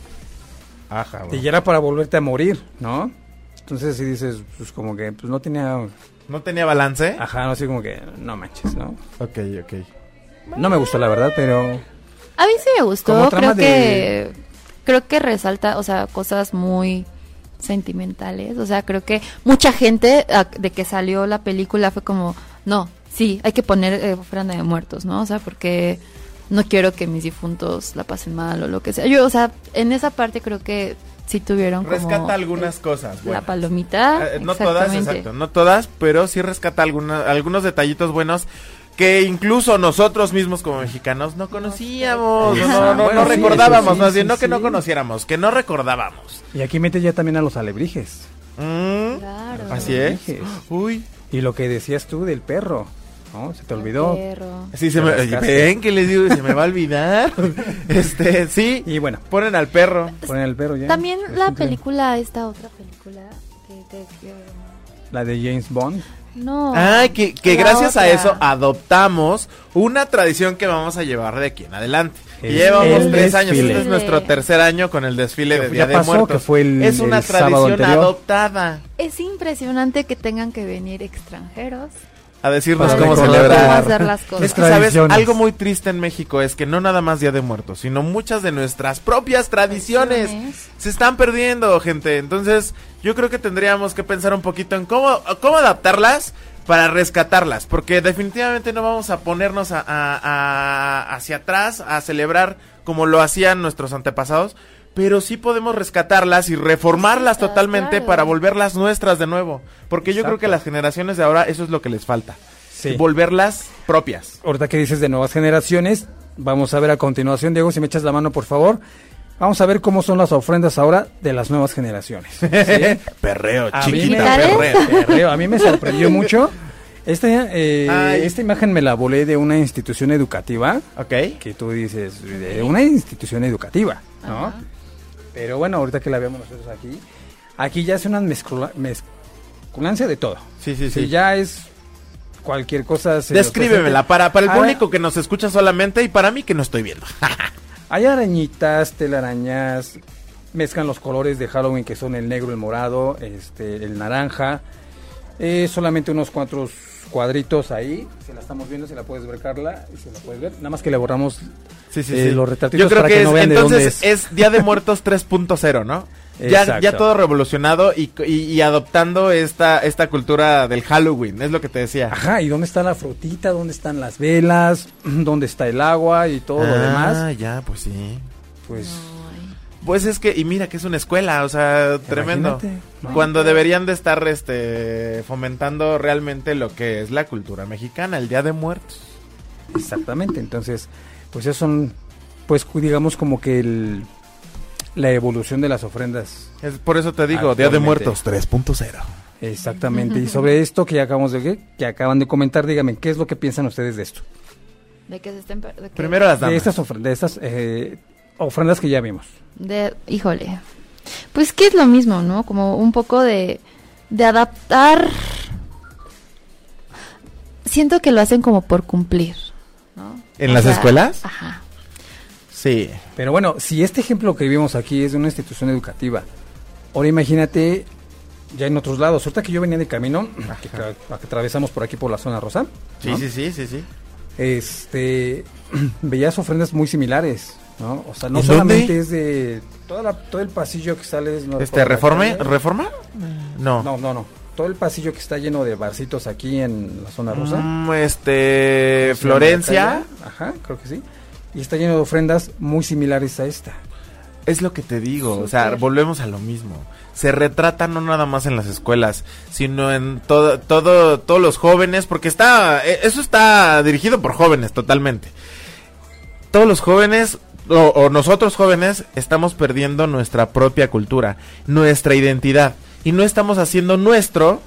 Ajá, Y ya era para volverte a morir, ¿no? Entonces si dices, pues como que pues no tenía, ¿No tenía balance? ajá, no así como que no manches, ¿no? Ok, ok. No me gustó la verdad, pero A mí sí me gustó, creo de- que creo que resalta, o sea, cosas muy sentimentales, o sea, creo que mucha gente de que salió la película fue como, no, sí, hay que poner eh, ofrenda de muertos, ¿no? O sea, porque no quiero que mis difuntos la pasen mal o lo que sea. Yo, o sea, en esa parte creo que sí tuvieron como Rescata algunas el- cosas. la buenas. palomita, Eh, no todas, exacto, no todas, pero sí rescata alguna, algunos detallitos buenos que incluso nosotros mismos como mexicanos no conocíamos, no, no, no, Bueno, no sí, recordábamos, sí, más bien, sí, no que no conociéramos, que no recordábamos. y aquí mete ya también a los alebrijes. Mm, Claro. Así es. Uy. Y lo que decías tú del perro, ¿no? Se te olvidó. Perro. Sí, se me, ven que les digo, se me va a olvidar. <laughs> este, sí, Y bueno, ponen al perro. ponen el perro ya. También la película, esta otra película que, que- que- La de James Bond. No. Ay, que, que gracias a eso adoptamos una tradición que vamos a llevar de aquí en adelante. El- llevamos el tres años, este es nuestro tercer año con el desfile Que de ya Día de Muertos. que fue el- es una tradición anterior. adoptada Es impresionante que tengan que venir extranjeros a decirnos Para cómo celebrar. cómo hacer las cosas. Es que, ¿sabes? Algo muy triste en México es que no nada más Día de Muertos, sino muchas de nuestras propias tradiciones Tradiciones. se están perdiendo, gente. Entonces, yo creo que tendríamos que pensar un poquito en cómo, cómo adaptarlas para rescatarlas, porque definitivamente no vamos a ponernos a, a- a- hacia atrás a celebrar como lo hacían nuestros antepasados, pero sí podemos rescatarlas y reformarlas totalmente claro. para volverlas nuestras de nuevo, porque yo creo que las generaciones de ahora eso es lo que les falta, Sí. volverlas propias. Ahorita que dices de nuevas generaciones, vamos a ver a continuación, Diego, si me echas la mano, por favor. Vamos a ver cómo son las ofrendas ahora de las nuevas generaciones. <laughs> Perreo, A mí, me, chiquita, perreo. perreo, a mí me sorprendió <laughs> mucho. Esta, eh, esta imagen me la volé de una institución educativa, Ok. que tú dices, de una institución educativa, ¿no? Ajá. Pero bueno, ahorita que la vemos nosotros aquí, Aquí ya es una mezcla, mezculancia de todo. Sí, sí, sí. Si ya es cualquier cosa. se Descríbemela para, para el público que nos escucha solamente y para mí que no estoy viendo. <laughs> Hay arañitas, telarañas, mezclan los colores de Halloween que son el negro, el morado, este, el naranja. Eh, solamente unos cuantos cuadritos ahí. Se la estamos viendo, se la puedes ver, Carla. y Se la puedes ver. Nada más que elaboramos Sí, sí, eh, sí. los retratitos Yo creo para que, que, es, no vean de entonces dónde es. es Día de Muertos <laughs> 3.0, ¿no? Ya, ya todo revolucionado y, y- y adoptando esta, esta cultura del Halloween, es lo que te decía. Ajá, ¿y dónde está la frutita? ¿Dónde están las velas? <clears throat> ¿Dónde está el agua y todo lo Ah, demás? ya, pues sí. Pues. Pues es que, y mira que es una escuela, o sea, tremendo. Cuando deberían de estar este fomentando realmente lo que es la cultura mexicana, el Día de Muertos. Exactamente, entonces, pues esos son, pues digamos como que el, la evolución de las ofrendas. Es por eso te digo, Día de. Muertos 3.0. Exactamente, y sobre esto que ya acabamos de que acaban de comentar, dígame, ¿qué es lo que piensan ustedes de esto? De que se estén... de que- Primero las De damas. estas, ofre- de estas eh, ofrendas que ya vimos. De, híjole. Pues que es lo mismo, ¿no? Como un poco de, de adaptar. Siento que lo hacen como por cumplir, ¿no? ¿En O las sea, escuelas? Ajá. Sí. Pero bueno, si este ejemplo que vimos aquí es de una institución educativa, ahora imagínate ya en otros lados. Ahorita que yo venía de camino, <clears throat> que, tra- que atravesamos por aquí por la zona rosa, Sí, ¿no? sí, sí, sí, sí. este <clears throat> veías ofrendas muy similares, ¿no? O sea, no ¿En solamente dónde? es de toda la- todo el pasillo que sales no Este, ¿reforme? calle. ¿Reforma? No. No, no, no. Todo el pasillo que está lleno de barcitos aquí en la zona rosa. Mm, este, ¿Cómo se llama la Florencia. Ajá, creo que sí. Y está lleno de ofrendas muy similares a esta. Es lo que te digo, o sea, volvemos a lo mismo. Se retrata no nada más en las escuelas, sino en todo, todo, todos los jóvenes, porque está, eh, eso está dirigido por jóvenes totalmente. Todos los jóvenes, o, o nosotros jóvenes, estamos perdiendo nuestra propia cultura, nuestra identidad, y no estamos haciendo nuestro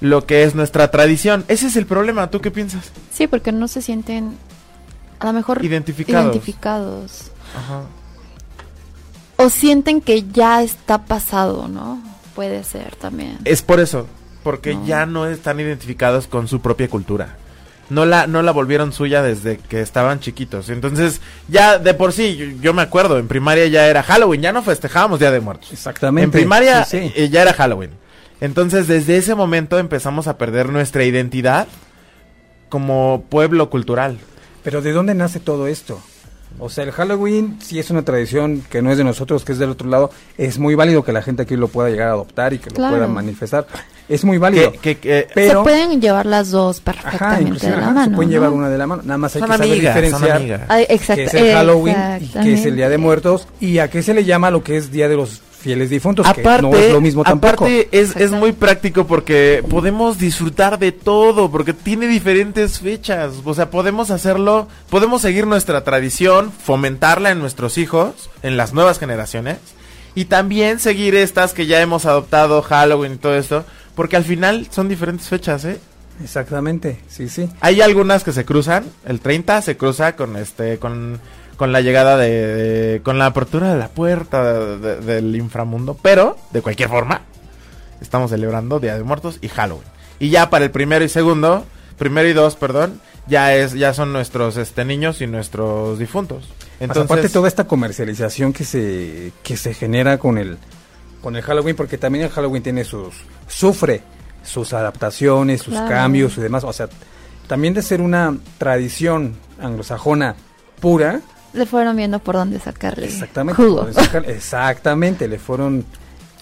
lo que es nuestra tradición. Ese es el problema, ¿tú qué piensas? Sí, porque no se sienten a lo mejor Identificados. identificados. Ajá. O sienten que ya está pasado, ¿no? Puede ser también. Es por eso, porque No. ya no están identificados con su propia cultura. No la, no la volvieron suya desde que estaban chiquitos. Entonces, ya de por sí, yo, yo me acuerdo, en primaria ya era Halloween, ya no festejábamos Día de Muertos. Exactamente. En primaria Sí, sí. eh, ya era Halloween. Entonces, desde ese momento empezamos a perder nuestra identidad como pueblo cultural. Pero ¿de dónde nace todo esto? O sea, el Halloween sí es una tradición que no es de nosotros, que es del otro lado. Es muy válido que la gente aquí lo pueda llegar a adoptar y que lo pueda manifestar. Es muy válido. Que, que- que- pero, se pueden llevar las dos ajá, perfectamente inclusive, de la ajá, mano. se pueden ¿no? llevar una de la mano. Nada más hay son que saber amigas, son diferenciar. Ay, que es el Halloween y que es el Día de. Muertos y a qué se le llama lo que es Día de los Fieles Difuntos, Aparte, que no es lo mismo tampoco. aparte es, es muy práctico porque podemos disfrutar de todo, porque tiene diferentes fechas. O sea, podemos hacerlo, podemos seguir nuestra tradición, fomentarla en nuestros hijos, en las nuevas generaciones, y también seguir estas que ya hemos adoptado, Halloween y todo esto, porque al final son diferentes fechas, ¿eh? Exactamente, sí, sí. Hay algunas que se cruzan, el 30 se cruza con este, con, con la llegada de, de- con la apertura de la puerta de- de- del inframundo, pero, de cualquier forma, estamos celebrando Día de Muertos y Halloween. Y ya para el primero y segundo, primero y dos, perdón, ya es, ya son nuestros este niños y nuestros difuntos. Más Entonces, aparte toda esta comercialización que se que se genera con el con el Halloween porque también el Halloween tiene sus sufre sus adaptaciones, sus Claro. cambios y demás, o sea, también de ser una tradición anglosajona pura, Le fueron viendo por dónde sacarle exactamente, jugo. <laughs> exactamente, le fueron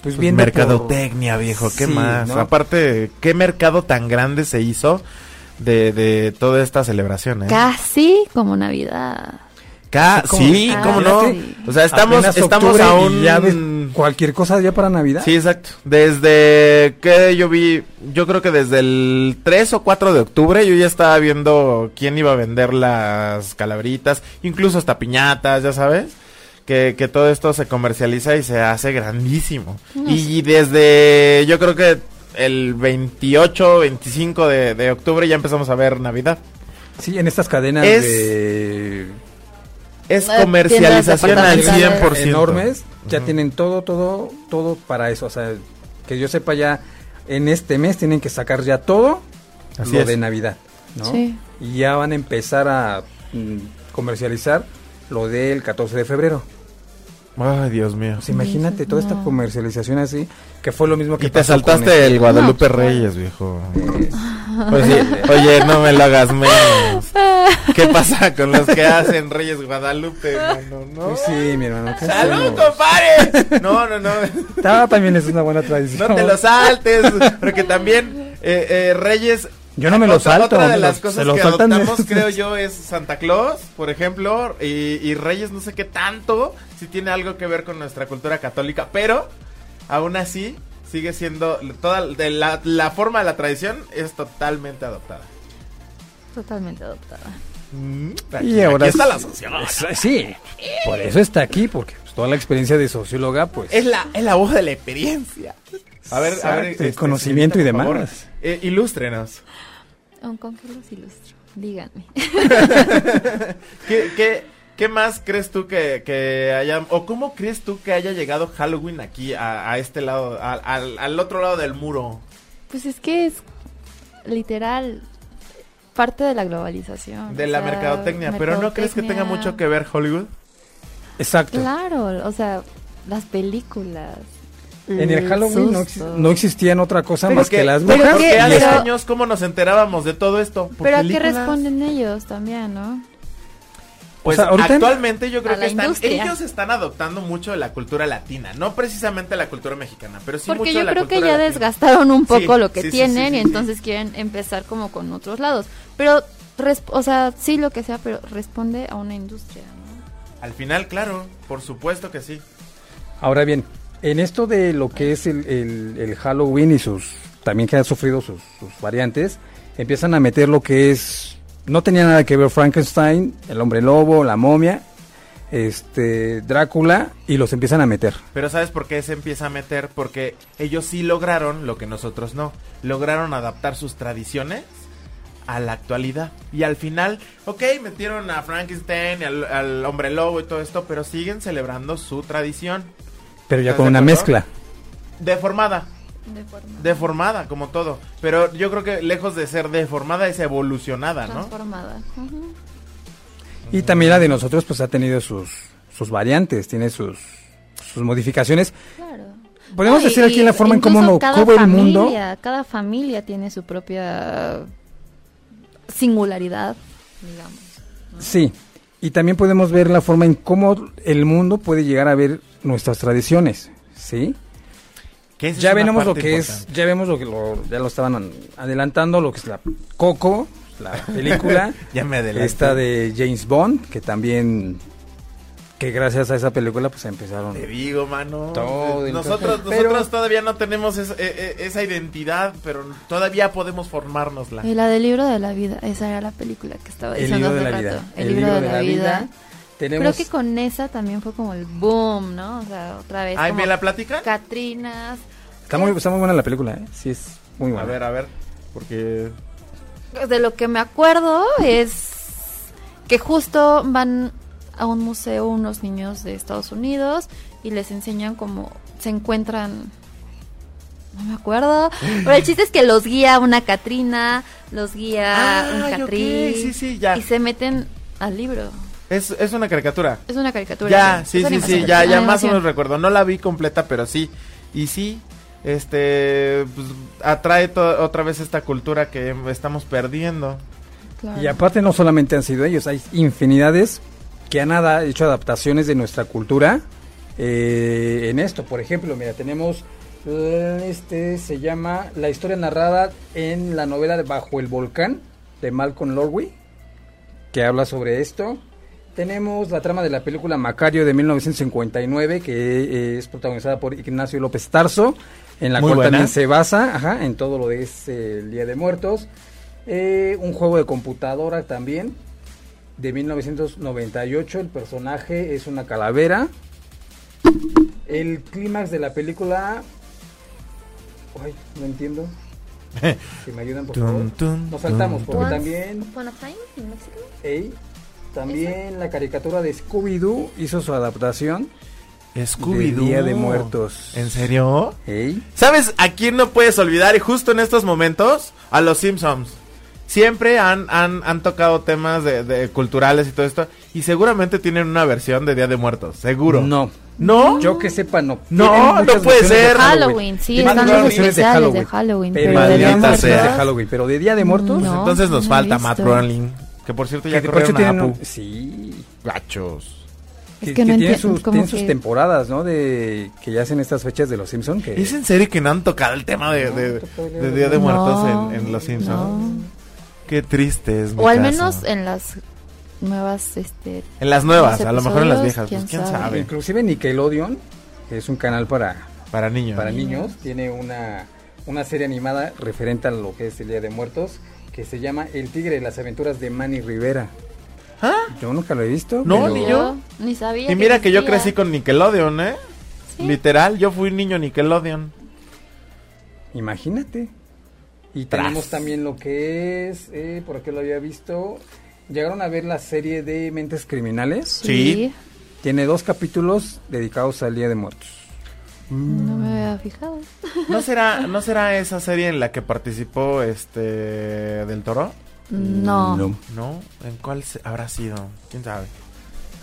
pues pues, viendo mercadotecnia, viejo, ¿qué Sí, más? ¿no? Aparte, ¿qué mercado tan grande se hizo de, de toda esta celebración, eh? Casi como Navidad. Ca- como- sí, Ah, cómo no. sí. O sea, estamos, estamos a un... cualquier cosa ya para Navidad. Sí, exacto. Desde que yo vi, yo creo que desde el 3 o 4 de octubre yo ya estaba viendo quién iba a vender las calaveritas, incluso hasta piñatas, ya sabes. Que, que todo esto se comercializa y se hace grandísimo. No y desde, yo creo que el 28, 25 de, de octubre ya empezamos a ver Navidad. Sí, en estas cadenas Es- de Es comercialización al tiendas departamentales 100%. enormes, ya tienen todo, todo, todo para eso. O sea, que yo sepa ya en este mes tienen que sacar ya todo Así lo es. de Navidad, ¿no? Sí. Y ya van a empezar a mm, comercializar lo del 14 de febrero. Ay, Dios mío. Pues imagínate toda esta comercialización así, que fue lo mismo que Y te pasó con saltaste este- el Guadalupe No, Reyes, viejo. Eh, Pues oye, no me lo hagas menos. <laughs> ¿Qué pasa con los que hacen Reyes Guadalupe? No, pues sí, mi hermano. ¿qué ¡Salud, compadre! No, no, no. Ah, también es una buena tradición. No te lo saltes. Porque también eh, eh, Reyes. Yo no me lo otra, salto, Otra de las cosas se lo que adoptamos, <laughs> creo yo, es Santa Claus, por ejemplo. Y, y Reyes, no sé qué tanto. Si tiene algo que ver con nuestra cultura católica. Pero, aún así, sigue siendo. Toda de la, la forma de la tradición es totalmente adoptada. Totalmente adoptada. Mm, Y ahora aquí está es- la socióloga. es- Sí, por eso está aquí, porque pues, toda la experiencia de socióloga, pues... Es la, es la voz de la experiencia. A ver, a ver. Exacto, el conocimiento y demás. favor, eh, ilústrenos. Con que los ilustro. Díganme. <laughs> ¿Qué, qué, qué más crees tú que, que haya, o cómo crees tú que haya llegado Halloween aquí, a, a este lado, a- al, al otro lado del muro? Pues es que es literal parte de la globalización. De la sea, mercadotecnia, pero ¿no crees que tenga mucho que ver Hollywood? Exacto. Claro, o sea, las películas. En el Halloween no, no existían otra cosa Pero más que las pero brujas. porque ¿qué? hace. Pero- años, ¿cómo nos enterábamos de todo esto? ¿Por Pero a qué responden ellos también, ¿no? Pues O sea, ahorita- actualmente yo creo que están, industria. ellos están adoptando mucho de la cultura latina, no precisamente la cultura mexicana, pero sí Porque mucho yo de la creo que ya latina. desgastaron un poco Sí, lo que sí, sí, tienen sí, y sí, entonces quieren empezar como con otros lados. Pero, o sea, sí lo que sea, pero responde a una industria, ¿no? Al final, claro, por supuesto que sí. Ahora bien, en esto de lo que es el, el- el Halloween y sus también que ha sufrido sus, sus variantes, empiezan a meter lo que es no tenía nada que ver Frankenstein, el hombre lobo, la momia, este Drácula y los empiezan a meter. Pero ¿sabes por qué se empieza a meter? Porque ellos sí lograron lo que nosotros no. Lograron adaptar sus tradiciones a la actualidad. Y al final, ok, metieron a Frankenstein, y al, al hombre lobo y todo esto, pero siguen celebrando su tradición. Pero ya ¿Estás con una mezcla. Deformada, De forma deformada, como todo. Pero yo creo que lejos de ser deformada es evolucionada, ¿no? transformada. Y también la de nosotros pues ha tenido sus sus variantes, tiene sus sus modificaciones. Claro. Podemos No, decir aquí en la forma en cómo nos cada cubre el mundo. Cada familia tiene su propia singularidad, digamos. Sí, y también podemos ver la forma en cómo el mundo puede llegar a ver nuestras tradiciones, ¿sí? Que Ya vemos lo que es, ya vemos lo que lo, ya lo estaban an- adelantando, lo que es la Coco, la película, <laughs> Ya me adelanté. esta de James Bond, que también, que gracias a esa película pues empezaron. Te digo, mano. Todo el nosotros, pero- nosotros todavía no tenemos esa, e- e- esa identidad, pero todavía podemos formárnosla. Y la del libro de la vida, esa era la película que estaba El diciendo libro de la rato. vida. El, libro, de, la, vida. Tenemos, Creo que con esa también fue como el boom, ¿no? O sea, otra vez. ¿Ay, me la platican? Catrinas. está muy, está muy buena la película, ¿eh? sí es muy buena. A ver, a ver. Porque. De lo que me acuerdo es que justo van a un museo unos niños de Estados Unidos y les enseñan cómo se encuentran. No me acuerdo. Pero el chiste es que los guía una Catrina, los guía un Ay, ok, Catrín. sí, sí, ya. Y se meten al libro. Es, es una caricatura. Es una caricatura. Ya, sí, sí, sí, animación. ya, ya más o menos recuerdo. No la vi completa, pero sí. Y sí, este, pues, atrae otra vez esta cultura que estamos perdiendo. Claro. Y aparte no solamente han sido ellos, hay infinidades que han hecho adaptaciones de nuestra cultura eh, en esto. Por ejemplo, mira, tenemos eh, este se llama La historia narrada en la novela de Bajo el volcán de Malcolm Lowry, que habla sobre esto. Tenemos la trama de la película Macario de 1959, que eh, es protagonizada por Ignacio López Tarso, en la Muy cual buena. también se basa ajá, en todo lo de es, eh, el Día de Muertos. Eh, un juego de computadora también, de 1998. El personaje es una calavera. El clímax de la película... Ay, no entiendo. <laughs> Si me ayudan, por favor. Nos saltamos, porque también... Upon a Time en México. Ey, también la caricatura de Scooby-Doo hizo su adaptación. Scooby-Doo. Día de Muertos. ¿En serio? Ey, ¿Sabes a quién no puedes olvidar? Y justo en estos momentos, a los Simpsons. Siempre han, han, han tocado temas de, de culturales y todo esto. Y seguramente tienen una versión de Día de Muertos. Seguro. No. ¿No? Yo que sepa, no. No, no puede ser. de Halloween, sí, están los versiones especiales de Halloween, Pero, pero de de Día de Muertos de Halloween. Pero de Día de Muertos. No. Entonces nos no falta. Matt Groening. Que por cierto ya que corrieron a tienen Apu. un- Sí. Gachos. Es que, que no que tienen sus, tienen temporadas, ¿no? De que ya hacen estas fechas de los Simpson que ¿Es en serio que no han tocado el tema de, de- de Día de Muertos en, en Los Simpsons? no. Qué triste es mi O al caso. menos en las nuevas, este... En las nuevas, a lo mejor en las viejas. Pues quién quién sabe. sabe. inclusive Nickelodeon, que es un canal para Para niños. para niños, tiene una una serie animada referente a lo que es el Día de Muertos que se llama El Tigre de las Aventuras de Manny Rivera. ¿Ah? Yo nunca lo he visto. No, pero- ni yo. Ni sabía Y mira que yo crecí con Nickelodeon, ¿eh? Sí. Literal, yo fui niño Nickelodeon. Imagínate. Y Tras. tenemos también lo que es, eh, por aquí lo había visto, llegaron a ver la serie de Mentes Criminales. Sí. Tiene dos capítulos dedicados al Día de Muertos. No me había fijado. ¿No <laughs> será, ¿No será esa serie en la que participó este del Toro? No. No. ¿No? ¿En cuál se- habrá sido? ¿Quién sabe?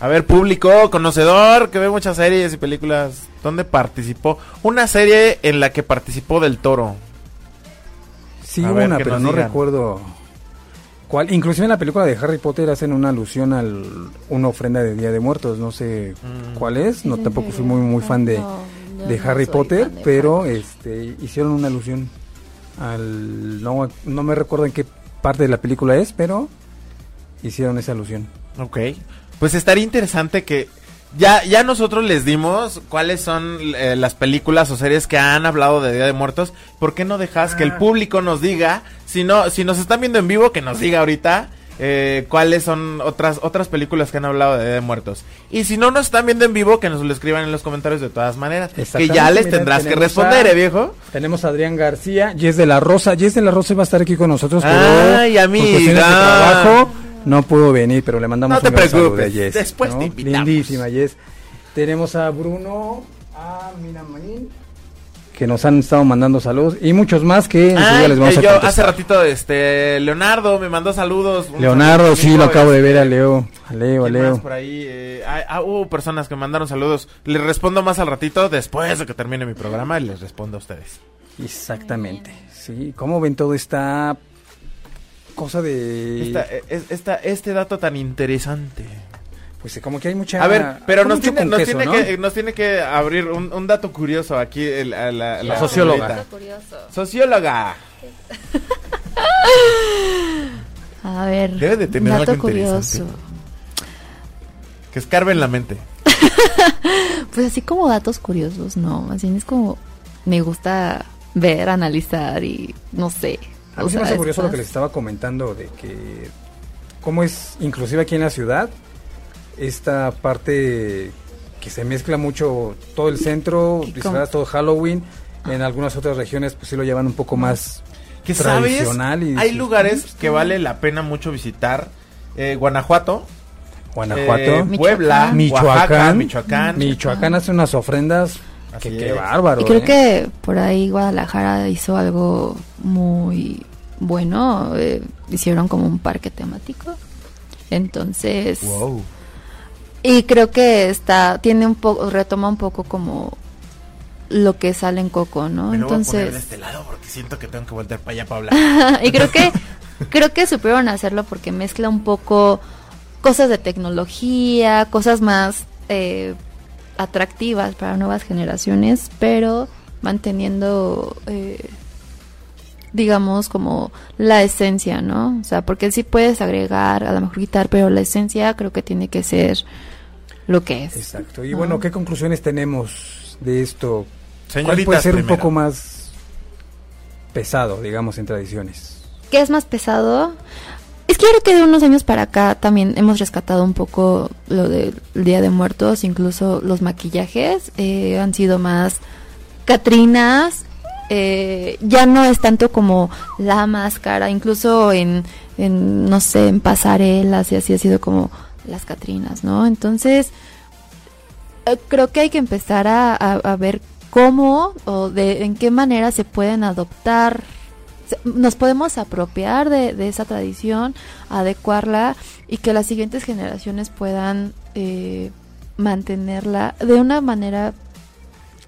A ver, público, conocedor, que ve muchas series y películas. ¿Dónde participó? Una serie en la que participó del Toro. Sí, A hubo ver, una, pero no digan. recuerdo cuál. Inclusive en la película de Harry Potter hacen una alusión al una ofrenda de Día de Muertos. No sé Mm. cuál es. No ¿Es en tampoco fui muy muy fan de, No, yo de no Harry Potter, de pero Harry. este hicieron una alusión al no no me recuerdo en qué parte de la película es, pero hicieron esa alusión. Ok. Pues estaría interesante que ya, ya nosotros les dimos cuáles son eh, las películas o series que han hablado de Día de Muertos. ¿Por qué no dejas que el público nos diga? Si no, si nos están viendo en vivo, que nos diga ahorita eh, cuáles son otras otras películas que han hablado de Muertos. Y si no nos están viendo en vivo, que nos lo escriban en los comentarios de todas maneras. Que ya les mira, tendrás que responder, a- ¿eh, viejo? Tenemos a Adrián García, Jess de la Rosa. Jess de la Rosa va a estar aquí con nosotros, Ay, amiga. cuestiones de trabajo no pudo venir, pero le mandamos No te un gran saludo a Jess, después te invitamos. Lindísima Jess. Tenemos a Bruno, a Minamarín, que nos han estado mandando saludos y muchos más que Ay, les vamos eh, a yo contestar. hace ratito, este, Leonardo me mandó saludos. Leonardo, saludo, sí, amigo, lo acabo de este, ver a Leo, a Leo, a ¿Quién Leo. por ahí? Eh, ah, ah, hubo personas que mandaron saludos. Les respondo más al ratito, después de que termine mi programa, y les respondo a ustedes. Exactamente, sí. ¿Cómo ven toda esta cosa de... Esta, eh, es- esta- este dato tan interesante. Pues como que hay mucha... A ver, pero nos tiene, nos, queso, tiene ¿no? que, nos tiene que abrir un, un dato curioso aquí el- a la, La socióloga. Socióloga. <laughs> A ver, Debe de tener dato algo interesante. curioso. Que escarbe en la mente. <laughs> Pues así como datos curiosos, no, más bien es como me gusta ver, analizar y no sé. A mí se me hace curioso lo que les estaba comentando de que cómo es, inclusive aquí en la ciudad, esta parte que se mezcla mucho todo el centro, ¿Y disfrazadas, todo Halloween, en algunas otras regiones pues sí lo llevan un poco más Que sabes, tradicional. y hay lugares "Mm, que vale la pena mucho visitar. Eh, Guanajuato, Guanajuato, eh, Puebla, Michoacán, Oaxaca, Michoacán. Michoacán hace unas ofrendas que qué bárbaro. Y creo ¿eh? que por ahí Guadalajara hizo algo muy bueno. eh, hicieron como un parque temático. Entonces, Wow. Y creo que está, tiene un poco, retoma un poco como lo que sale en Coco, ¿no? Me lo voy a poner de Entonces, este lado porque siento que tengo que voltear para allá para hablar. <laughs> y creo que creo que supieron hacerlo porque mezcla un poco cosas de tecnología, cosas más eh, atractivas para nuevas generaciones, pero manteniendo, eh, digamos, como la esencia, ¿no? O sea, porque sí puedes agregar, a lo mejor quitar, pero la esencia creo que tiene que ser lo que es. Exacto. Y ¿no? bueno, ¿qué conclusiones tenemos de esto? ¿Cuál puede ser un poco más pesado, digamos, en tradiciones? ¿Qué es más pesado? Es creo que de unos años para acá también hemos rescatado un poco lo del Día de Muertos, incluso los maquillajes eh, han sido más Catrinas, eh, ya no es tanto como la máscara, incluso en, en, no sé, en pasarelas y así ha sido como las Catrinas, ¿no? Entonces, eh, creo que hay que empezar a, ver cómo o de en qué manera se pueden adoptar nos podemos apropiar de, esa tradición adecuarla y que las siguientes generaciones puedan eh, mantenerla de una manera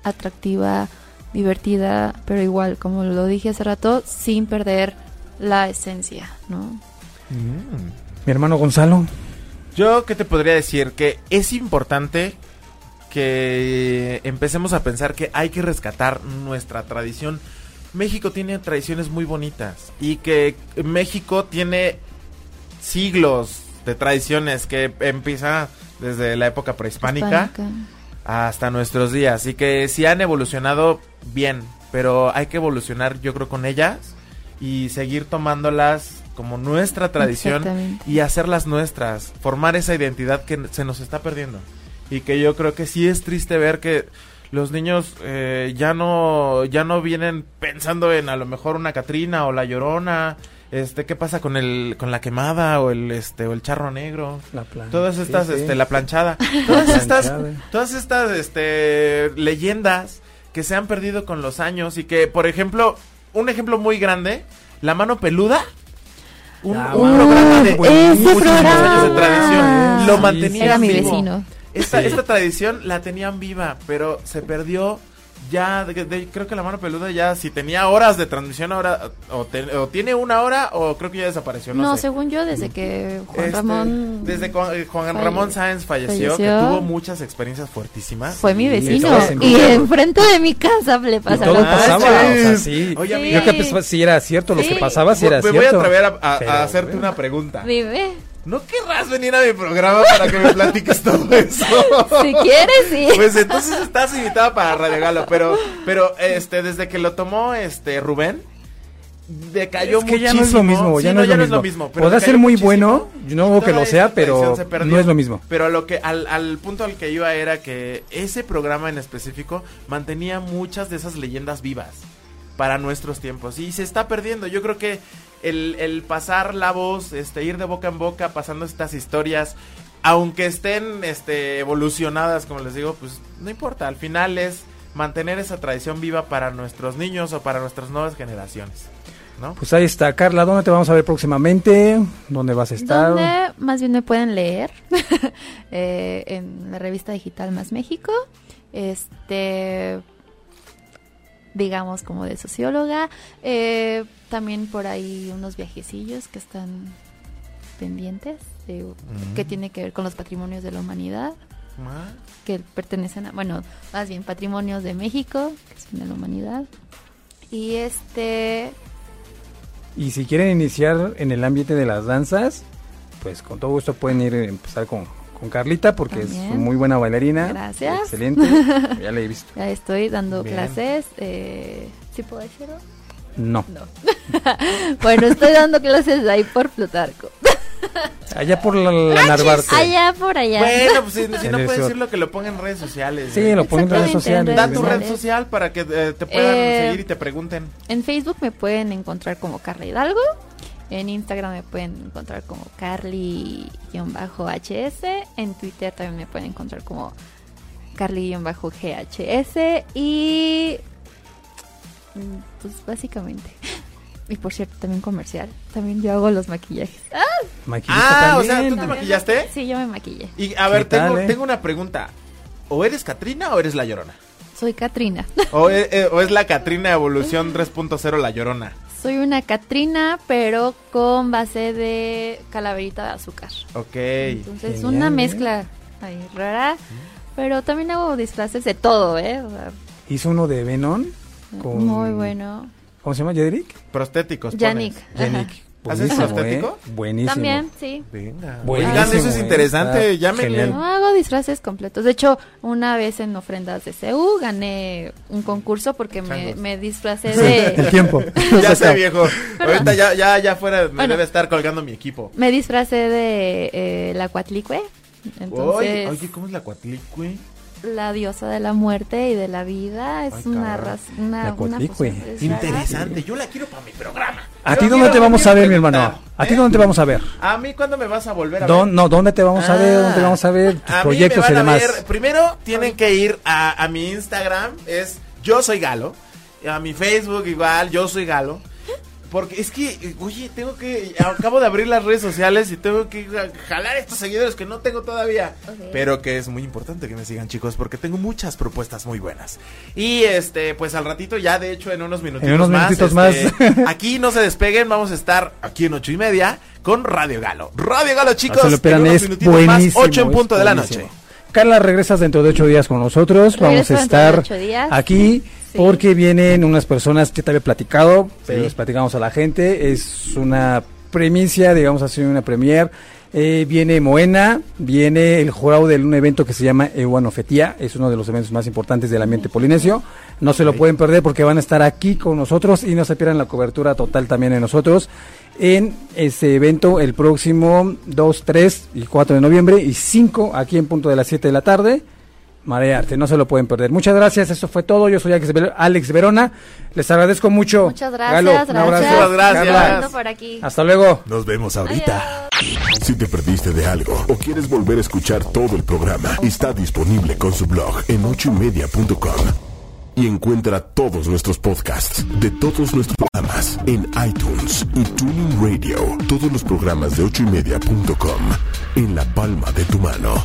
atractiva divertida pero igual como lo dije hace rato sin perder la esencia no Mi hermano Gonzalo. Yo, ¿qué te podría decir? Que es importante que empecemos a pensar que hay que rescatar nuestra tradición. México tiene tradiciones muy bonitas y que México tiene siglos de tradiciones que empieza desde la época prehispánica Hispánica. hasta nuestros días y que si han evolucionado bien, pero hay que evolucionar yo creo con ellas y seguir tomándolas como nuestra tradición y hacerlas nuestras, formar esa identidad que se nos está perdiendo. Y que yo creo que sí es triste ver que los niños eh, ya no ya no vienen pensando en a lo mejor una Catrina o la Llorona, este qué pasa con el con la quemada o el este o el charro negro. La Todas estas sí. este la planchada, <laughs> todas estas todas estas este leyendas que se han perdido con los años y que por ejemplo, un ejemplo muy grande, la mano peluda un, Ah, un programa de ese programa. años de tradición lo Sí, mantenía era mi vivo. vecino Esta, Sí. esta tradición la tenían viva, pero se perdió ya, de- de- creo que la mano peluda ya, si tenía horas de transmisión ahora, o, te- o tiene una hora, o creo que ya desapareció, no, no, sé. según yo desde que Juan Este, Ramón Desde Juan, eh, Juan falle- Ramón Sáenz falleció, que falleció. tuvo muchas experiencias fuertísimas. fue mi vecino y Guerrero. enfrente de mi casa le Y pasa todo lo pasaba, o sea, sí. Oye, Sí. Yo que pensaba si era cierto, lo Sí. que pasaba si era me cierto. voy a atrever a, a- a hacerte bueno. una pregunta. Vive. ¿No querrás venir a mi programa para que me platiques todo eso? <laughs> Si quieres, sí. Pues entonces estás invitada para Radio Galo, pero, pero este, desde que lo tomó este Rubén, decayó Es que ya muchísimo. no es lo mismo, Sí, ya no, es, lo mismo. pero Podrá ser muy muchísimo. bueno, yo no digo que lo sea, pero no es lo mismo. Pero lo que al, al punto al que iba era que ese programa en específico mantenía muchas de esas leyendas vivas para nuestros tiempos y se está perdiendo. Yo creo que el, el pasar la voz, este, ir de boca en boca, pasando estas historias, aunque estén este, evolucionadas, como les digo, pues no importa. Al final es mantener esa tradición viva para nuestros niños o para nuestras nuevas generaciones. ¿No? Pues ahí está, Carla, ¿dónde te vamos a ver próximamente? ¿Dónde vas a estar? Más bien me pueden leer <laughs> Eh, en la revista digital Más México. Este, digamos como de socióloga. Eh, también por ahí unos viajecillos que están pendientes, de- que tiene que ver con los patrimonios de la humanidad, Ah, que pertenecen a, bueno, más bien patrimonios de México, que son de la humanidad. Y este, Y si quieren iniciar en el ambiente de las danzas, pues con todo gusto pueden ir a empezar con, con Carlita porque es muy buena bailarina. Gracias. Excelente. ya la he visto. <laughs> ya estoy dando Bien. clases. Eh, ¿Sí puedo decirlo? No. No. <laughs> bueno, estoy dando clases ahí por Plutarco. <laughs> Allá por la, la Narvarte. Allá por allá. Bueno, pues si, si no puedes decirlo, que lo pongan en redes sociales. Sí, ¿eh? lo pongo en redes sociales. Da tu red social para que eh, te puedan Eh, seguir y te pregunten. En Facebook me pueden encontrar como Carla Hidalgo. En Instagram me pueden encontrar como Carly-HS. En Twitter también me pueden encontrar como Carly-GHS. Y. mm, Pues básicamente. <laughs> Y por cierto, también comercial. También yo hago los maquillajes. Maquillista Ah, o sea. ¿tú te maquillaste? Sí, yo me maquillé. Y a ver, ¿Qué tal, tengo, eh? tengo una pregunta. ¿O eres Catrina o eres la Llorona? Soy Katrina. ¿O es, eh, o es la Catrina Evolución 3.0 la Llorona? Soy una Catrina, pero con base de calaverita de azúcar. Ok. Entonces, Genial, una ¿eh? mezcla ahí rara. Pero también hago disfraces de todo, ¿eh? O sea, Hizo uno de Venom. Con... Muy bueno. ¿Cómo se llama? ¿Jedrick? Prostéticos. Yannick. Yannick. ¿Haces prostético? ¿eh? Buenísimo. También, sí. Venga. Buenísimo, Oigan, eso es eh. interesante. Llámenle. No, hago disfraces completos. De hecho, una vez en ofrendas de CEU gané un concurso porque me, me disfracé El de... tiempo. <laughs> Ya sé, viejo. Ahorita ya, ya, ya fuera me Bueno. debe estar colgando mi equipo. me disfracé de eh, la Cuatlicue. Entonces, Oye, oye, ¿cómo es la Cuatlicue? la diosa de la muerte y de la vida es Ay, una raza, una, La una. Interesante. Yo la quiero para mi programa. ¿A ti dónde te vamos a ver, mi hermano? ¿A ti ¿eh? dónde te vamos a ver? A mí, ¿cuándo me vas a volver a ver? no, ¿dónde te vamos a ver? ¿Dónde te Ah, vamos a ver? Tus proyectos y demás. primero tienen que ir a, a mi Instagram, es Yo Soy Galo. A mi Facebook igual, Yo Soy Galo. Porque es que, oye, tengo que. Acabo de abrir las redes sociales y tengo que jalar estos seguidores que no tengo todavía. Ok. Pero que es muy importante que me sigan, chicos, porque tengo muchas propuestas muy buenas. Y este, pues al ratito, ya de hecho, en unos minutitos unos más. minutitos este, más. aquí no se despeguen, vamos a estar aquí en ocho y media con Radio Galo. Radio Galo, chicos. No se lo pierdan, en unos es minutitos buenísimo. Más, 8 en punto de la noche. Carla, regresas dentro de ocho días con nosotros. Vamos a Regreso dentro de estar ocho días. aquí Sí. porque vienen unas personas que te había platicado, pero Sí. les platicamos a la gente. Es una premicia, digamos así, una premier. Eh, viene Moena, viene el jurado de un evento que se llama Ewanofetía, es uno de los eventos más importantes del ambiente polinesio. No se lo pueden perder porque van a estar aquí con nosotros y no se pierdan la cobertura total también de nosotros en ese evento el próximo 2, 3 y 4 de noviembre y 5 aquí en punto de las 7 de la tarde. Marearte, no se lo pueden perder. Muchas gracias, eso fue todo. Yo soy Alex Ver- Alex Verona. Les agradezco mucho. Muchas gracias, Galo, un abrazo. Muchas gracias. Por aquí. Hasta luego. Nos vemos ahorita. Adiós. Si te perdiste de algo o quieres volver a escuchar todo el programa, está disponible con su blog en ochoymedia.com. Y encuentra todos nuestros podcasts de todos nuestros programas en iTunes y Tuning Radio. Todos los programas de ochoymedia.com en la palma de tu mano.